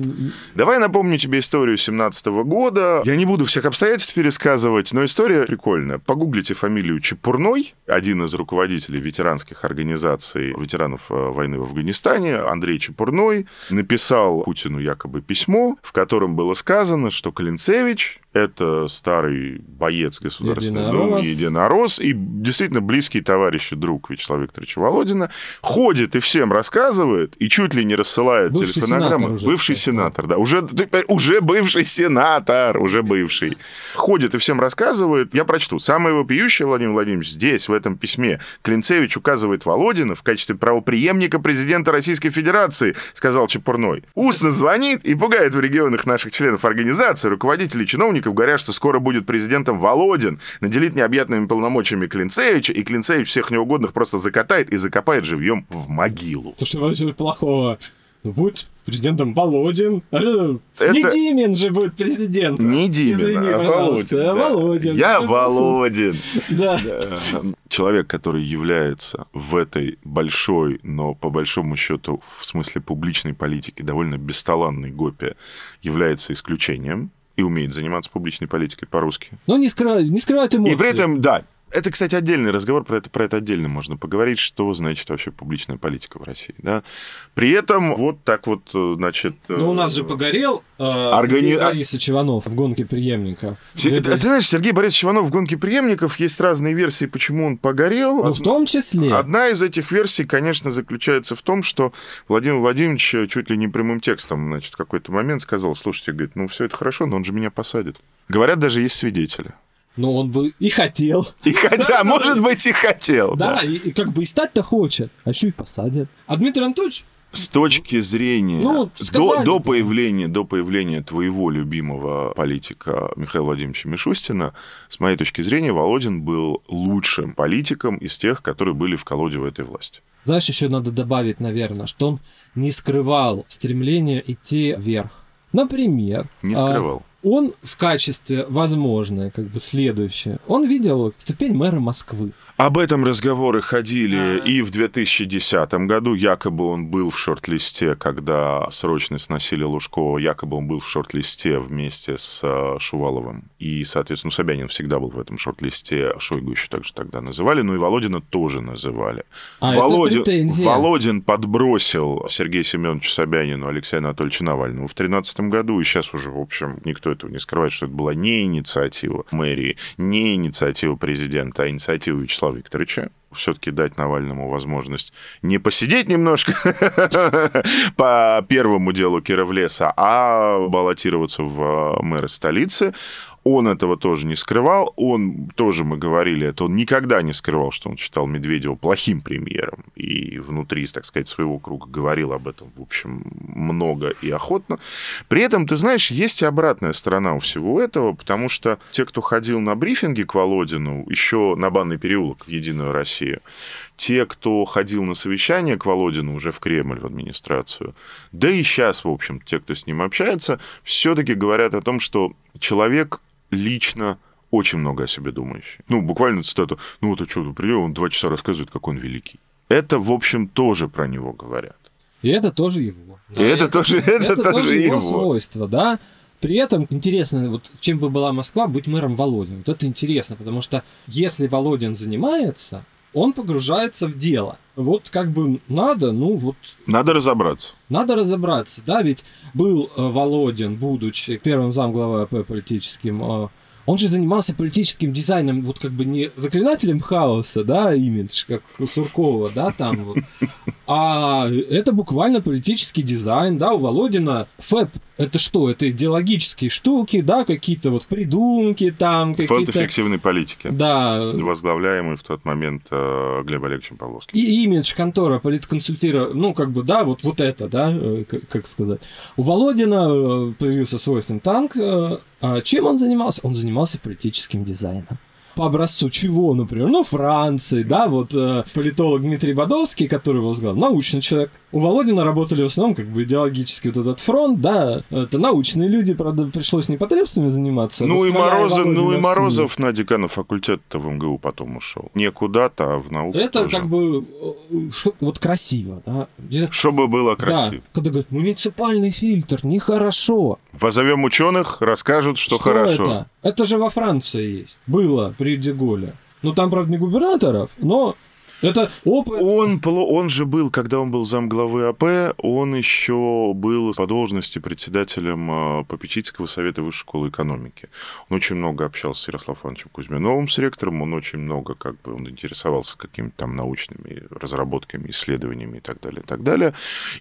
Давай напомню тебе историю 17 года. Я не буду всех обстоятельств пересказывать, но история прикольная. Погуглите фамилию Чепурной, один из руководителей ветеранских организаций ветеранов э, войны в Афганистане, Андрей Чепурной, написал Путину якобы письмо, в котором было сказано, что Клинцевич это старый боец Государственной Думы, единорос, и действительно близкий товарищ и друг Вячеслава Викторовича Володина, ходит и всем рассказывает, и чуть ли не рассылает бывший телефонограммы. Уже, бывший кстати, сенатор, да. Уже, уже бывший сенатор, уже бывший. Ходит и всем рассказывает. Я прочту. Самое вопиющее, Владимир Владимирович, здесь, в этом письме, Клинцевич указывает Володина в качестве правоприемника президента Российской Федерации, сказал Чепурной. Устно звонит и пугает в регионах наших членов организации, руководителей, чиновников, говорят, что скоро будет президентом Володин, наделит необъятными полномочиями Клинцевича, и Клинцевич всех неугодных просто закатает и закопает живьем в могилу. То, что вообще плохого Ну, будет президентом Володин. Что- Это- Не Димин же будет президентом. Не Димин, Извини, а пожалуйста, Володин. да. Володин. Я Володин. (laughs) Да. Э, Человек, который является в этой большой, но по большому счету в смысле публичной политики довольно бесталанной гопе, является исключением и умеет заниматься публичной политикой по-русски. Но не скрывает, не скрывает эмоции. И при этом, да, это, кстати, отдельный разговор, про это, про это отдельно можно поговорить, что значит вообще публичная политика в России. Да? При этом вот так вот, э, значит... Ну, у нас же э, погорел э, Органи- Сергей Борисович Иванов в гонке преемника. Се- Ты, ты знаешь, Сергей Борисович Иванов в «Гонке преемников» есть разные версии, почему он погорел. Ну, в том числе. Одна из этих версий, конечно, заключается в том, что Владимир Владимирович чуть ли не прямым текстом, значит, в какой-то момент сказал, слушайте, говорит, ну все это хорошо, но он же меня посадит. Говорят, даже есть свидетели. Но он бы и хотел. И хотя, может быть, и хотел. Да, да. и, и как бы и стать-то хочет. А еще и посадят. А Дмитрий Анатольевич, С точки зрения Ну, до, сказали, до да. появления до появления твоего любимого политика Михаила Владимировича Мишустина, с моей точки зрения, Володин был лучшим политиком из тех, которые были в колоде в этой власти. знаешь, еще надо добавить, наверное, что он не скрывал стремления идти вверх. Например, Не а, скрывал. Он в качестве возможное, как бы следующее, он видел ступень мэра Москвы. Об этом разговоры ходили и в 2010 году. Якобы он был в шорт-листе, когда срочно сносили Лужкова. Якобы он был в шорт-листе вместе с э, Шуваловым. И, соответственно, Собянин всегда был в этом шорт-листе. Шойгу еще также тогда называли. Ну и Володина тоже называли. А, Володин. Володин подбросил Сергею Семеновичу Собянину Алексея Анатольевича Навального в 2013 году. И сейчас уже, в общем, никто этого не скрывает, что это была не инициатива мэрии, не инициатива президента, а инициатива Вячеслава Викторовича все-таки дать Навальному возможность не посидеть немножко (laughs) по первому делу Кировлеса, а баллотироваться в мэры столицы. Он этого тоже не скрывал. Он, тоже мы говорили, это он никогда не скрывал, что он считал Медведева плохим премьером. И внутри, так сказать, своего круга говорил об этом, в общем, много и охотно. При этом, ты знаешь, есть и обратная сторона у всего этого, потому что те, кто ходил на брифинги к Володину, еще на банный переулок в Единую Россию, те, кто ходил на совещание к Володину уже в Кремль, в администрацию, да и сейчас, в общем, те, кто с ним общается, все-таки говорят о том, что человек лично очень много о себе думающий. Ну, буквально цитату, ну вот а что, придет, он два часа рассказывает, какой он великий. Это, в общем, тоже про него говорят. И это тоже его. И это тоже- это тоже его. свойство, да. При этом интересно, вот чем бы была Москва, быть мэром Володин. Вот это интересно, потому что если Володин занимается, он погружается в дело. Вот как бы надо, ну вот Надо разобраться. надо разобраться, да, ведь был э, Володин, будучи первым замглавы АП политическим, э, он же занимался политическим дизайном, вот как бы не заклинателем хаоса, да, имидж, как у Суркова, да, там вот, а это буквально политический дизайн, да, у Володина ФЭП, это что, это идеологические штуки, да, какие-то вот придумки там, Фонд какие-то... эффективной политики, Да, возглавляемый в тот момент э, Глебом Олеговичем Павловским. и имидж контора политконсультира, ну, как бы, да, вот, вот это, да, э, как, как сказать. У Володина э, появился свой танк. А чем он занимался? Он занимался политическим дизайном. По образцу чего, например? Ну, Франции, да, вот э, политолог Дмитрий Бодовский, который возглавил, научный человек. У Володина работали в основном как бы идеологический вот этот фронт, да, это научные люди, правда, пришлось непотребствами заниматься. Ну и, Морозов, ну и. Морозов на декана факультета в МГУ потом ушел. Не куда-то, а в науку Это тоже. как бы э, вот красиво, да. Чтобы было красиво. Да, когда говорят, муниципальный фильтр, нехорошо. Позовем ученых, расскажут, что, хорошо. это? Это же во Франции есть. Было при Деголе. Ну, там, правда, не губернаторов, но это опыт. Он, он же был, когда он был замглавы АП, он еще был по должности председателем э, попечительского совета Высшей школы экономики. Он очень много общался с Ярославом Ивановичем Кузьминовым, с ректором, он очень много, как бы, он интересовался какими-то там научными разработками, исследованиями и так далее, и так далее.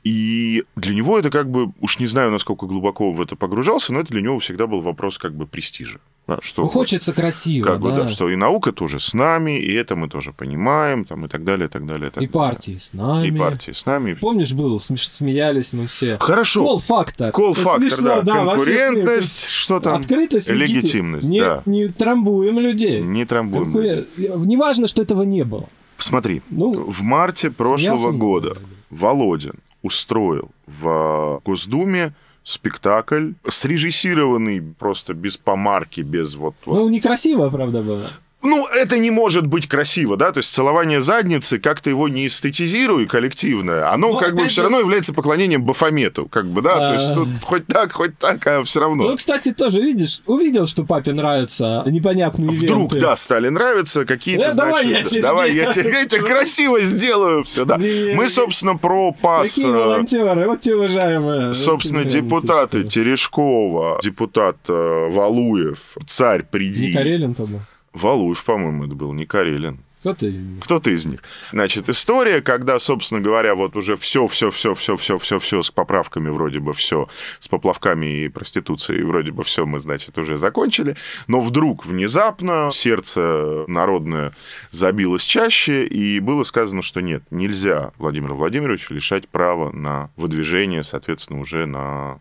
И для него это как бы, уж не знаю, насколько глубоко в это погружался, но это для него всегда был вопрос как бы престижа. Да, что Ну, хочется красиво, как бы, да. да, что и наука тоже с нами, и это мы тоже понимаем, там, и так далее, и так далее. И, так И далее. партии с нами. И партии с нами. Помнишь, был, смеш- смеялись мы все. Хорошо. Кол-фактор. Кол-фактор, Смешно, да. во все Конкурентность, что там? Открытость, легити- Легитимность, не, да. не трамбуем людей. Не трамбуем. Конкурен- Неважно, что этого не было. Смотри, Ну, в марте прошлого года. Володин устроил в Госдуме спектакль, срежиссированный просто без помарки, без вот... Ну, некрасиво, правда, было. Ну, это не может быть красиво, да, то есть целование задницы, как-то его не эстетизируй коллективное, оно Ну, как бы все же- равно является поклонением Бафомету, как бы, да, то есть А. тут хоть так, хоть так, а все равно. Ну, кстати, тоже, видишь, увидел, что папе нравятся непонятные Вдруг, ивенты. да, стали нравиться какие-то, Э, давай значит, я тебе давай я тебе, я тебе красиво сделаю все, да. Мы, собственно, про пас, Какие э, волонтеры, вот те уважаемые. собственно, Вот депутаты. Терешкова, депутат э, Валуев, царь Не приди. Карелин тогда. Валуев, по-моему, это был, не Карелин. Кто-то из них. Кто-то из них. Значит, история, когда, собственно говоря, вот уже все, все, все, все, все, все, все с поправками вроде бы все, с поплавками и проституцией вроде бы все мы, значит, уже закончили, но вдруг внезапно сердце народное забилось чаще, и было сказано, что нет, нельзя Владимиру Владимировичу лишать права на выдвижение, соответственно, уже на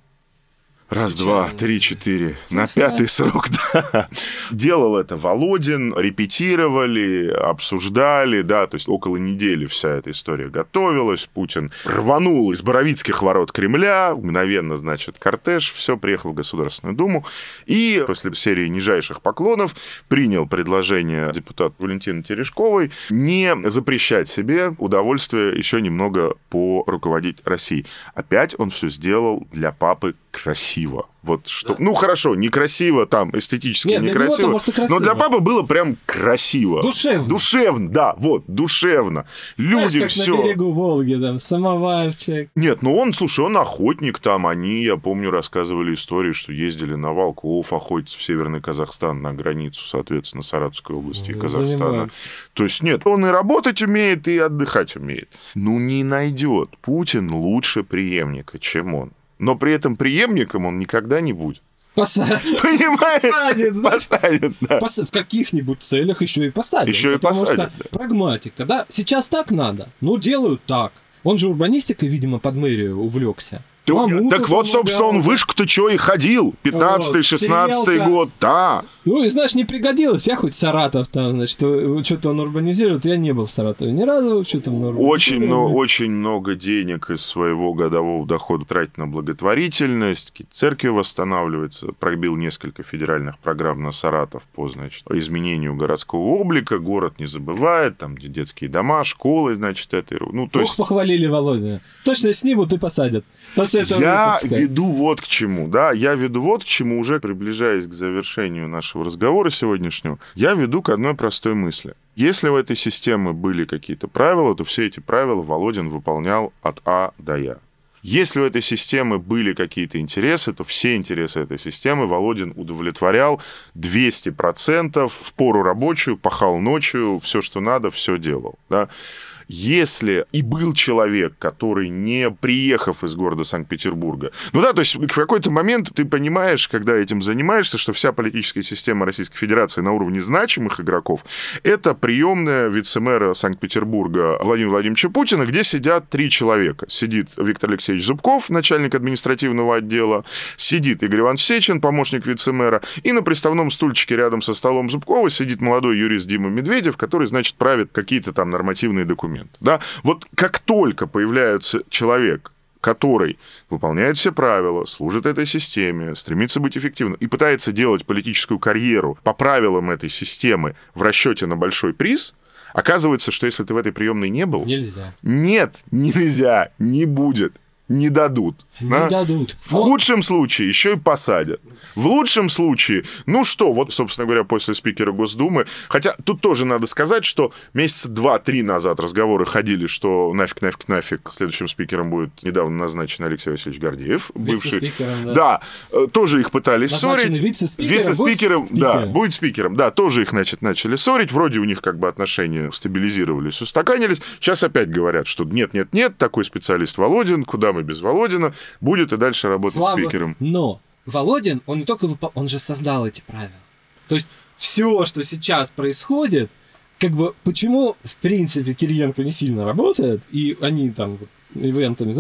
Раз, два, три, четыре. На пятый срок, (laughs) да. Делал это Володин, репетировали, обсуждали, да, то есть около недели вся эта история готовилась. Путин рванул из Боровицких ворот Кремля, мгновенно, значит, кортеж, все, приехал в Государственную Думу. И после серии нижайших поклонов принял предложение депутата Валентины Терешковой не запрещать себе удовольствие еще немного поруководить Россией. Опять он все сделал для папы красиво. Вот что... Ну, хорошо, некрасиво там, эстетически Нет, некрасиво. может, и красиво. Но для папы было прям красиво. Душевно. Душевно, да, вот, душевно. Люди Знаешь, как все... на берегу Волги, там, самоварчик. Нет, ну он, слушай, он охотник там. Они, я помню, рассказывали историю, что ездили на волков охотиться в Северный Казахстан, на границу, соответственно, Саратовской области и Ну, Казахстана. занимается. То есть нет, он и работать умеет, и отдыхать умеет. Ну, не найдет Путин лучше преемника, чем он. Но при этом преемником он никогда не будет. Поса- (laughs) Понимаешь? Посадит, знаешь. Посадит, да. Пос- В каких-нибудь целях еще и посадят. Еще и потому посадят, что да. прагматика, да, сейчас так надо, ну делают так. Он же урбанистикой, видимо, под мэрию увлекся. Мамуту так вот, собственно, он вышку-то что и ходил. 15-й, 16 стрелка. год, да. Ну, и знаешь, не пригодилось. Я хоть Саратов там, значит, что-то он урбанизирует. Я не был в Саратове ни разу, что там Очень, но, очень много денег из своего годового дохода тратит на благотворительность, церкви восстанавливается, пробил несколько федеральных программ на Саратов по, значит, изменению городского облика, город не забывает, там где детские дома, школы, значит, это, ну, то Ох, есть... похвалили Володя. Точно снимут и посадят. Этого Я выпуска. веду вот к чему, да, я веду вот к чему, уже приближаясь к завершению нашего разговора сегодняшнего, я веду к одной простой мысли. Если у этой системы были какие-то правила, то все эти правила Володин выполнял от А до Я. Если у этой системы были какие-то интересы, то все интересы этой системы Володин удовлетворял 200%, в пору рабочую, пахал ночью, все, что надо, все делал. Да? Если и был человек, который не приехав из города Санкт-Петербурга, ну да, то есть в какой-то момент ты понимаешь, когда этим занимаешься, что вся политическая система Российской Федерации на уровне значимых игроков это приемная вице-мэра Санкт-Петербурга Владимира Владимировича Путина, где сидят три человека. Сидит Виктор Алексеевич Зубков, начальник административного отдела, сидит Игорь Иванович Сечин, помощник вице-мэра, и на приставном стульчике рядом со столом Зубкова сидит молодой юрист Дима Медведев, который, значит, правит какие-то там нормативные документы. Да? Вот как только появляется человек, который выполняет все правила, служит этой системе, стремится быть эффективным и пытается делать политическую карьеру по правилам этой системы в расчете на большой приз, оказывается, что если ты в этой приемной не был, Нельзя. нет, нельзя, не будет, не дадут. Не да? дадут. В худшем случае еще и посадят. В лучшем случае, ну что, вот, собственно говоря, после спикера Госдумы, хотя тут тоже надо сказать, что месяца два-три назад разговоры ходили, что нафиг, нафиг, нафиг, следующим спикером будет недавно назначен Алексей Васильевич Гордеев, бывший. Да. Да, э, тоже их пытались Назначенный ссорить. вице-спикером, Вице-спикером, будет да, спикером. будет спикером, да, тоже их, значит, начали ссорить, вроде у них как бы отношения стабилизировались, устаканились. Сейчас опять говорят, что нет, нет, нет, такой специалист Володин, куда мы без Володина, будет и дальше работать Слабо. спикером. Но Володин, он не только выпол... он же создал эти правила. То есть все, что сейчас происходит, как бы почему, в принципе, Кириенко не сильно работает, и они там вот, ивентами,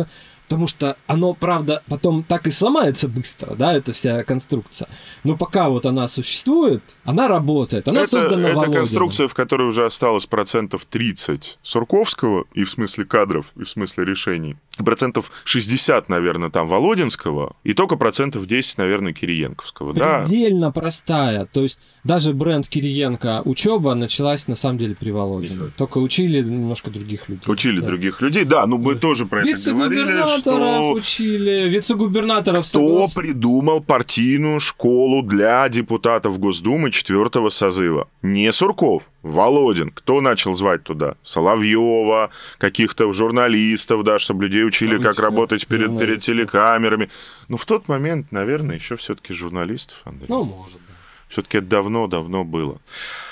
потому что оно, правда, потом так и сломается быстро, да, эта вся конструкция. Но пока вот она существует, она работает, она это, создана это Володиным. конструкция, в которой уже осталось процентов 30 Сурковского, и в смысле кадров, и в смысле решений, процентов 60, наверное, там Володинского, и только процентов 10, наверное, Кириенковского. Да, Предельно простая. То есть даже бренд Кириенко учеба началась на самом деле при Володине. Только учили немножко других людей. учили Да. других людей. Да, ну мы тоже про это говорили, что учили, вице-губернаторов кто согласен. придумал партийную школу для депутатов Госдумы четвертого созыва? Не Сурков, Володин. Кто начал звать туда? Соловьева, каких-то журналистов, да, чтобы людей учили, как Обычно работать перед, перед телекамерами. Ну, в тот момент, наверное, еще все-таки журналистов, Андрей. Ну, может, да. Все-таки это давно-давно было.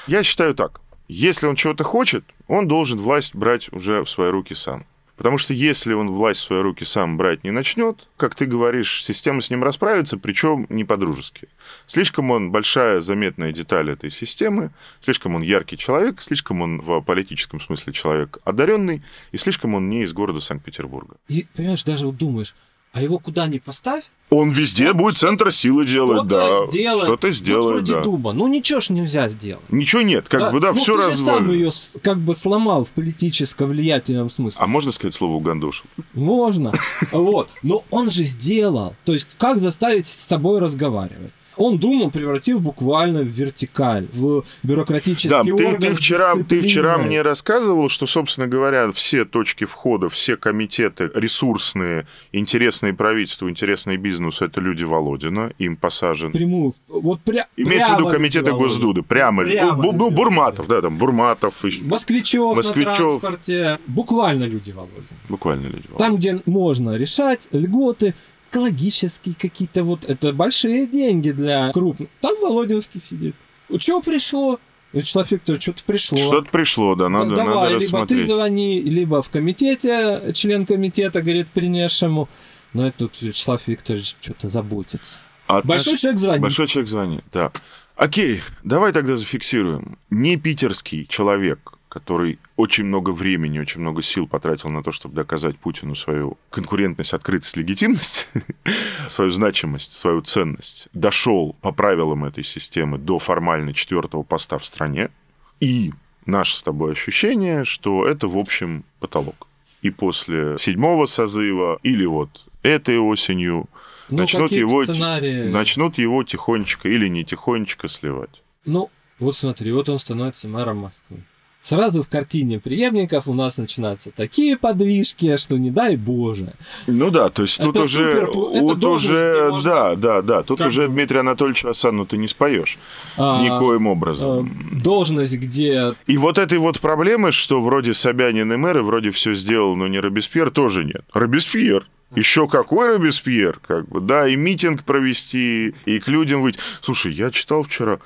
Я считаю так. Если он чего-то хочет, он должен власть брать уже в свои руки сам. Потому что если он власть в свои руки сам брать не начнет, как ты говоришь, система с ним расправится, причем не по-дружески. Слишком он большая заметная деталь этой системы, слишком он яркий человек, слишком он в политическом смысле человек одаренный, и слишком он не из города Санкт-Петербурга. И, понимаешь, даже вот думаешь, а его куда ни поставь, Он везде будет центр силы делать, да. что-то сделает. Что-то сделает, вроде да. дуба. Ну, ничего ж нельзя сделать. Ничего нет, как бы, да, ну, все же сам ее как бы сломал в политическом влиятельном смысле. А можно сказать слово угандошил? Можно. Вот. Но он же сделал. То есть, как заставить с собой разговаривать? Он Думу превратил буквально в вертикаль, в бюрократический Да, ты, орган. ты с вчера, ты вчера мне рассказывал, что, собственно говоря, все точки входа, все комитеты ресурсные, интересные правительству, интересный бизнес, это люди Володина, им посажен. Прямую. Вот пря- Имеется в виду комитеты Володина. Госдуды, прямо. Прямо ну, ну, Бурматов, да, там Бурматов, Москвичев, Москвичев. на транспорте. Буквально люди Володина. буквально люди Володина. Там, где можно решать льготы, экологические какие-то вот, это большие деньги для крупных. Там Володинский сидит. Что пришло? Вячеслав Викторович, что-то пришло. Что-то пришло, да, надо, Да, Давай, надо либо ты рассмотреть. звони, либо в комитете, член комитета, говорит, принесшему. Но это тут Вячеслав Викторович что-то заботится. А Большой отнош- человек звонит. Большой человек звонит, да. Окей, давай тогда зафиксируем. Не питерский человек, который очень много времени, очень много сил потратил на то, чтобы доказать Путину свою конкурентность, открытость, легитимность, (laughs) свою значимость, свою ценность, дошел по правилам этой системы до формально четвертого поста в стране. И наше с тобой ощущение, что это, в общем, потолок. И после седьмого созыва или вот этой осенью Ну, начнут его, сценарии? начнут его тихонечко или не тихонечко сливать. Ну, вот смотри, вот он становится мэром Москвы. Сразу в картине преемников у нас начинаются такие подвижки, что не дай боже. Ну да, то есть тут Это уже, супер, это тут должность, уже, можно да, да, да, тут как уже Дмитрий Анатольевич Асану ты не споешь А, никоим образом. должность, где И вот этой вот проблемы, что вроде Собянин и мэры вроде все сделал, но не Робеспьер, тоже нет. Робеспьер. Еще какой Робеспьер, как бы, да, и митинг провести, и к людям выйти. Слушай, я читал вчера,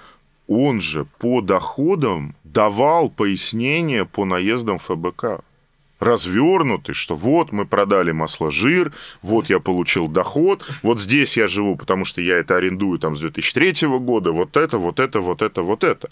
он же по доходам давал пояснения по наездам ФБК. Развернутый, что вот мы продали масло жир, вот я получил доход, вот здесь я живу, потому что я это арендую там с 2003 года, вот это, вот это, вот это, вот это.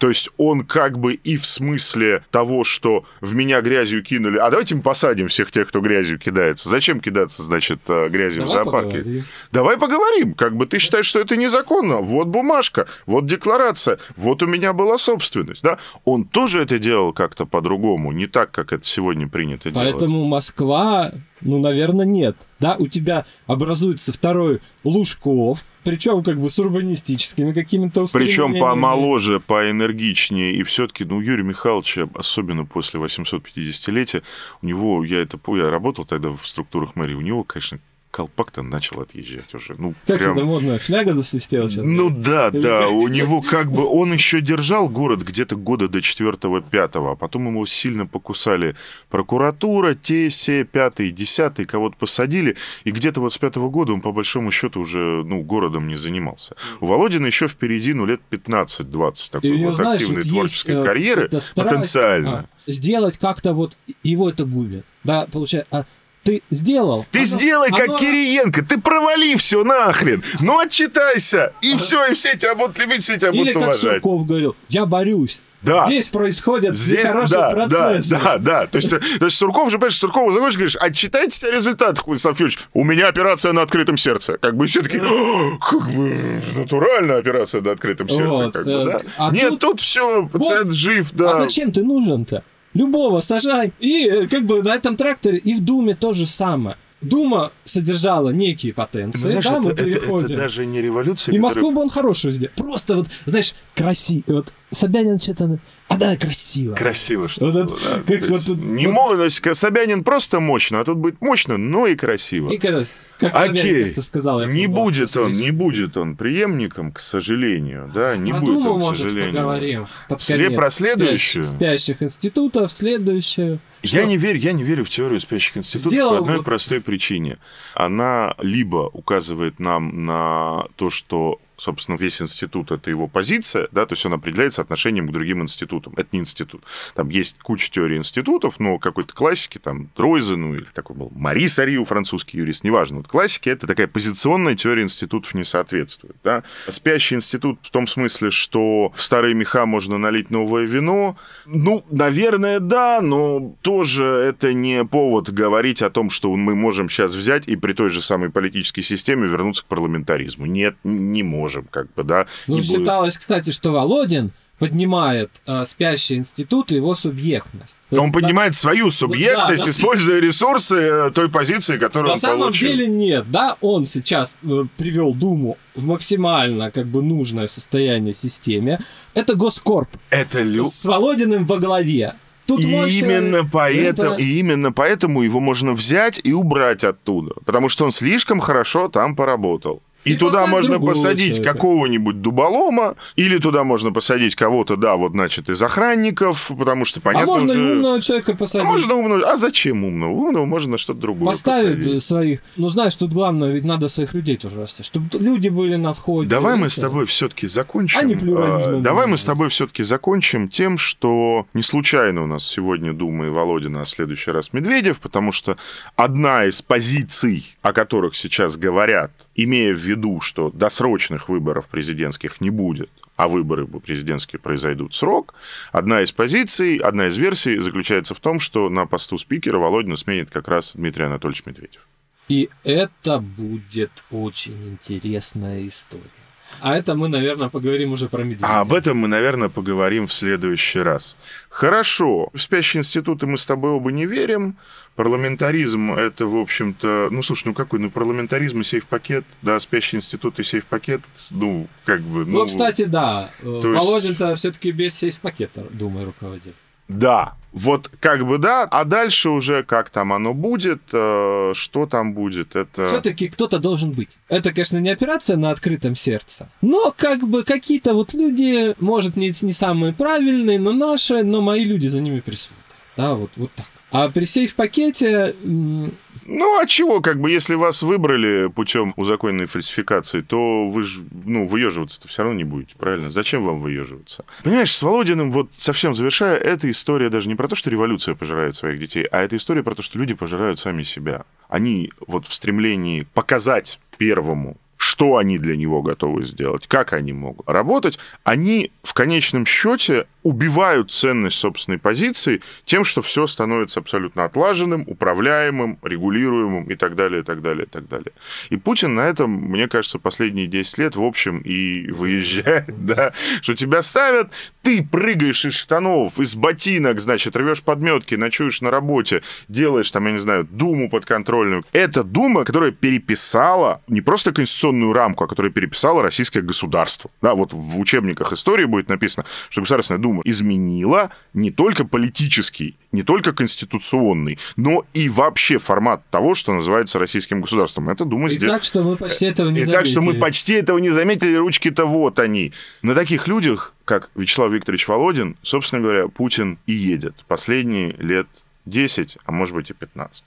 То есть он как бы и в смысле того, что в меня грязью кинули, а давайте мы посадим всех тех, кто грязью кидается. Зачем кидаться, значит, э, грязью в Давай зоопарке? поговорим. Давай поговорим. Как бы ты считаешь, что это незаконно? Вот бумажка, вот декларация, вот у меня была собственность. Да? Он тоже это делал как-то по-другому, не так, как это сегодня принято делать. Поэтому Москва, ну, наверное, нет. Да, у тебя образуется второй Лужков, причем как бы с урбанистическими какими-то Причем помоложе, поэнергичнее. И все-таки, ну, Юрий Михайлович, особенно после 850-летия, у него, я это я работал тогда в структурах мэрии, у него, конечно, колпак-то начал отъезжать уже. Ну, Как прям- это модно? Фляга засвистела сейчас? Ну да, Или да, как? у него как бы, он еще держал город где-то года до 4-5, а потом его сильно покусали прокуратура, те, все, пятый, десятый, кого-то посадили, и где-то вот с пятого года он по большому счету уже, ну, городом не занимался. У Володина еще впереди, ну, лет 15-20 И такой него, вот знаешь, активной вот творческой есть, э, карьеры, потенциально. а, сделать как-то вот, его это губит. Да, получается, а ты сделал. Ты оно- сделай, как оно- Кириенко, ты провали все нахрен, ну отчитайся, и все, и все тебя будут любить, все тебя Или будут как уважать. Сурков говорил, я борюсь. Да. Здесь происходят Здесь, нехорошие да, да, процессы. да, да. То есть, то есть Сурков же, понимаешь, Суркова заходишь, говоришь, отчитайтесь о результатах, Владислав Юрьевич. У меня операция на открытом сердце. Как бы все таки как бы натуральная операция на открытом сердце. Вот, как бы, э, да? а Нет, тут- тут, все, пациент жив, да. А зачем ты нужен-то? Любого сажай. И э, как бы на этом тракторе и в Думе то же самое. Дума содержала некие потенции, Знаешь, да, мы это, это- это переходим. даже не революция, И которая- Москву бы он хорошую сделал. Просто вот, знаешь, красиво. Вот Собянин что-то... А да, красиво. Красиво, что Вот было, это- да. как То вот есть тут- не вот- то есть Собянин просто мощно, а тут будет мощно, но и красиво. И как, как Собянин Окей, как-то сказал, я не будет он, после- не будет он преемником, к сожалению, да, не Про будет Думу, он, к может, сожалению. поговорим. Под конец. про следующую? Спящих, спящих институтов, следующую. Я Что? не верю, я не верю в теорию спящих институтов Сделал по одной вот- простой причине. Она либо указывает нам на то, что собственно, весь институт — это его позиция, да, то есть он определяется отношением к другим институтам. Это не институт. Там есть куча теорий институтов, но какой-то классики, там, Дройзе, ну, или такой был Марис Ариу, французский юрист, неважно. Вот классики — это такая позиционная теория институтов не соответствует, да. Спящий институт в том смысле, что в старые меха можно налить новое вино, ну, наверное, да, но тоже это не повод говорить о том, что мы можем сейчас взять и при той же самой политической системе вернуться к парламентаризму. Нет, не можем, как бы, да. Ну, Не будет. считалось, кстати, что Володин поднимает э, спящий институт и его субъектность. Он поднимает свою субъектность, да. используя ресурсы э, той позиции, которую На он самом получил. деле нет, да, он сейчас э, привел Думу в максимально как бы нужное состояние системе. Это Госкорп Это лю... с Володиным во главе. Тут И мой именно, поэтому, это- и именно поэтому его можно взять и убрать оттуда. Потому что он слишком хорошо там поработал. И, И туда можно посадить человека. какого-нибудь дуболома, или туда можно посадить кого-то, да, вот, значит, из охранников, потому что, А понятно, можно и уже- умного человека А посадить. можно умного. А зачем умного? Умного можно что-то другое Поставить посадить. своих. Ну, знаешь, тут главное, ведь надо своих людей тоже растить. Чтобы люди были на входе. Давай мы с тобой все-таки закончим. А не плюрализмом А, Давай мы с тобой все-таки закончим тем, что не случайно у нас сегодня Дума и Володина, а в следующий раз Медведев, потому что одна из позиций, о которых сейчас говорят, имея в виду, что досрочных выборов президентских не будет, а выборы президентские произойдут срок, одна из позиций, одна из версий заключается в том, что на посту спикера Володина сменит как раз Дмитрий Анатольевич Медведев. И это будет очень интересная история. А это мы, наверное, поговорим уже про Медведева. А об этом мы, наверное, поговорим в следующий раз. Хорошо. В спящие институты мы с тобой оба не верим. Парламентаризм это, в общем-то... Ну, слушай, ну какой? Ну, парламентаризм и сейф-пакет, да, спящий институт и сейф-пакет, ну, как бы... Ну, кстати, да. э, то есть- Володин-то все-таки без сейф-пакета, думаю, руководит. Да, вот как бы да, а дальше уже как там оно будет, э, что там будет, это... Все-таки кто-то должен быть. Это, конечно, не операция на открытом сердце. Но как бы какие-то вот люди, может, не, не самые правильные, но наши, но мои люди за ними присмотрят. Да, вот, вот так. А при сейф-пакете Ну, а чего, как бы, если вас выбрали путем узаконенной фальсификации, то вы же, ну, выеживаться-то все равно не будете, правильно? Зачем вам выеживаться? Понимаешь, с Володиным, вот совсем завершая, эта история даже не про то, что революция пожирает своих детей, а это история про то, что люди пожирают сами себя. Они вот в стремлении показать первому, что они для него готовы сделать, как они могут работать, они в конечном счете убивают ценность собственной позиции тем, что все становится абсолютно отлаженным, управляемым, регулируемым и так далее, и так далее, и так далее. И Путин на этом, мне кажется, последние 10 лет, в общем, и выезжает, (laughs) да, что тебя ставят, ты прыгаешь из штанов, из ботинок, значит, рвешь подметки, ночуешь на работе, делаешь там, я не знаю, думу подконтрольную. Это дума, которая переписала не просто конституционную рамку, а которая переписала российское государство. Да, вот в учебниках истории будет написано, что Государственная Дума изменила не только политический, не только конституционный, но и вообще формат того, что называется российским государством. Это Дума и сделала. так, что мы почти этого не И заметили. так что мы почти этого не заметили, ручки-то вот они. На таких людях, как Вячеслав Викторович Володин, собственно говоря, Путин и едет последние лет 10, а может быть и 15.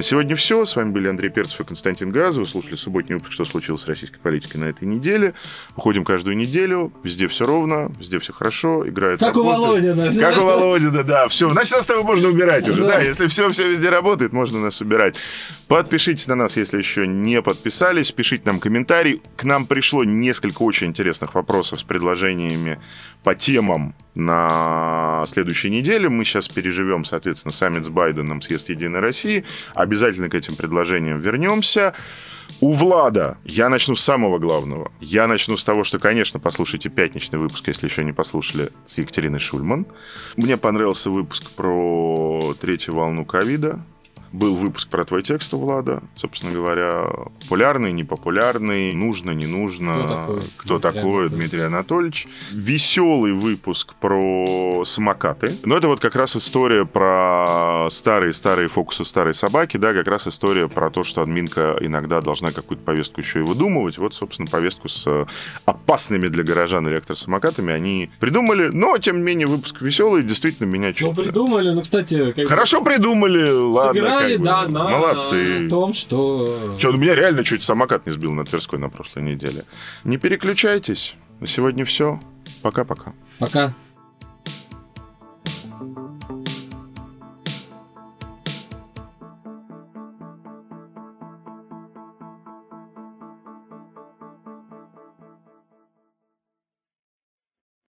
На сегодня все. С вами были Андрей Перцев и Константин Газов. Вы слушали субботний выпуск «Что случилось с российской политикой на этой неделе». Выходим каждую неделю. Везде все ровно, везде все хорошо. Играет Как у работает. Володина. Как у Володина, да. Все. Значит, нас с тобой можно убирать уже, Да. да. Если все, все везде работает, можно нас убирать. Подпишитесь на нас, если еще не подписались. Пишите нам комментарий. К нам пришло несколько очень интересных вопросов с предложениями по темам на следующей неделе. Мы сейчас переживем, соответственно, саммит с Байденом, съезд Единой России. Обязательно к этим предложениям вернемся. У Влада я начну с самого главного. Я начну с того, что, конечно, послушайте пятничный выпуск, если еще не послушали, с Екатериной Шульман. Мне понравился выпуск про третью волну ковида. Был выпуск про твой текст у Влада, собственно говоря, популярный, непопулярный, нужно, не нужно, Кто такой кто Дмитрий такой Анатольевич? Дмитрий Анатольевич. Веселый выпуск про самокаты. Но это вот как раз история про старые-старые фокусы старой собаки, да, как раз история про то, что админка иногда должна какую-то повестку еще и выдумывать. Вот, собственно, повестку с э, опасными для горожан электросамокатами они придумали, но, тем не менее, выпуск веселый, действительно меня Ну, чуть... придумали, ну, кстати, как Хорошо придумали, ладно. Сыграли, как бы. да, на Молодцы. том, что... Че, ну меня реально чуть самокат не сбил на Тверской на прошлой неделе. Не переключайтесь. На сегодня все. Пока-пока. Пока.